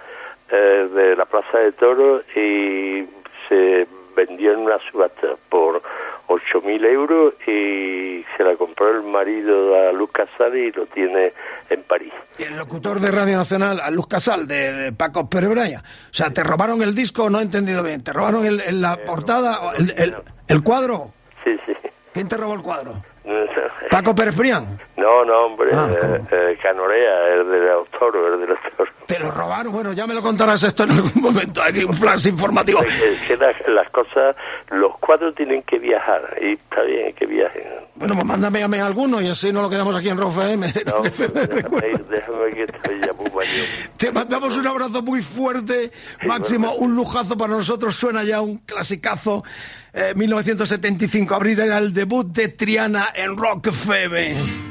eh, de la Plaza de Toros y se vendió en una subasta por 8.000 euros y se la compró el marido a Luz Casal y lo tiene en París. Y el locutor de Radio Nacional, a Luz Casal, de, de Paco Pérez Braya. O sea, ¿te robaron el disco? No he entendido bien. ¿Te robaron el, el- la portada? el, el- el cuadro? Sí, sí. ¿Quién te robó el cuadro? ¿Paco Pérez Brián? No, no, hombre, Ah, eh, eh, Canorea, el de los toros, el de los toros. ¿Te lo robaron? Bueno, ya me lo contarás esto en algún momento. Aquí un flash informativo. Es que las, las cosas, los cuadros tienen que viajar y está bien que viajen. Bueno, pues mándame a mí alguno y así no lo quedamos aquí en Rock FM. No, déjame, que estoy ya muy mayor. Te mandamos un abrazo muy fuerte, Máximo, un lujazo para nosotros, suena ya un clasicazo. Eh, 1975, abrir era el debut de Triana en Rock FM.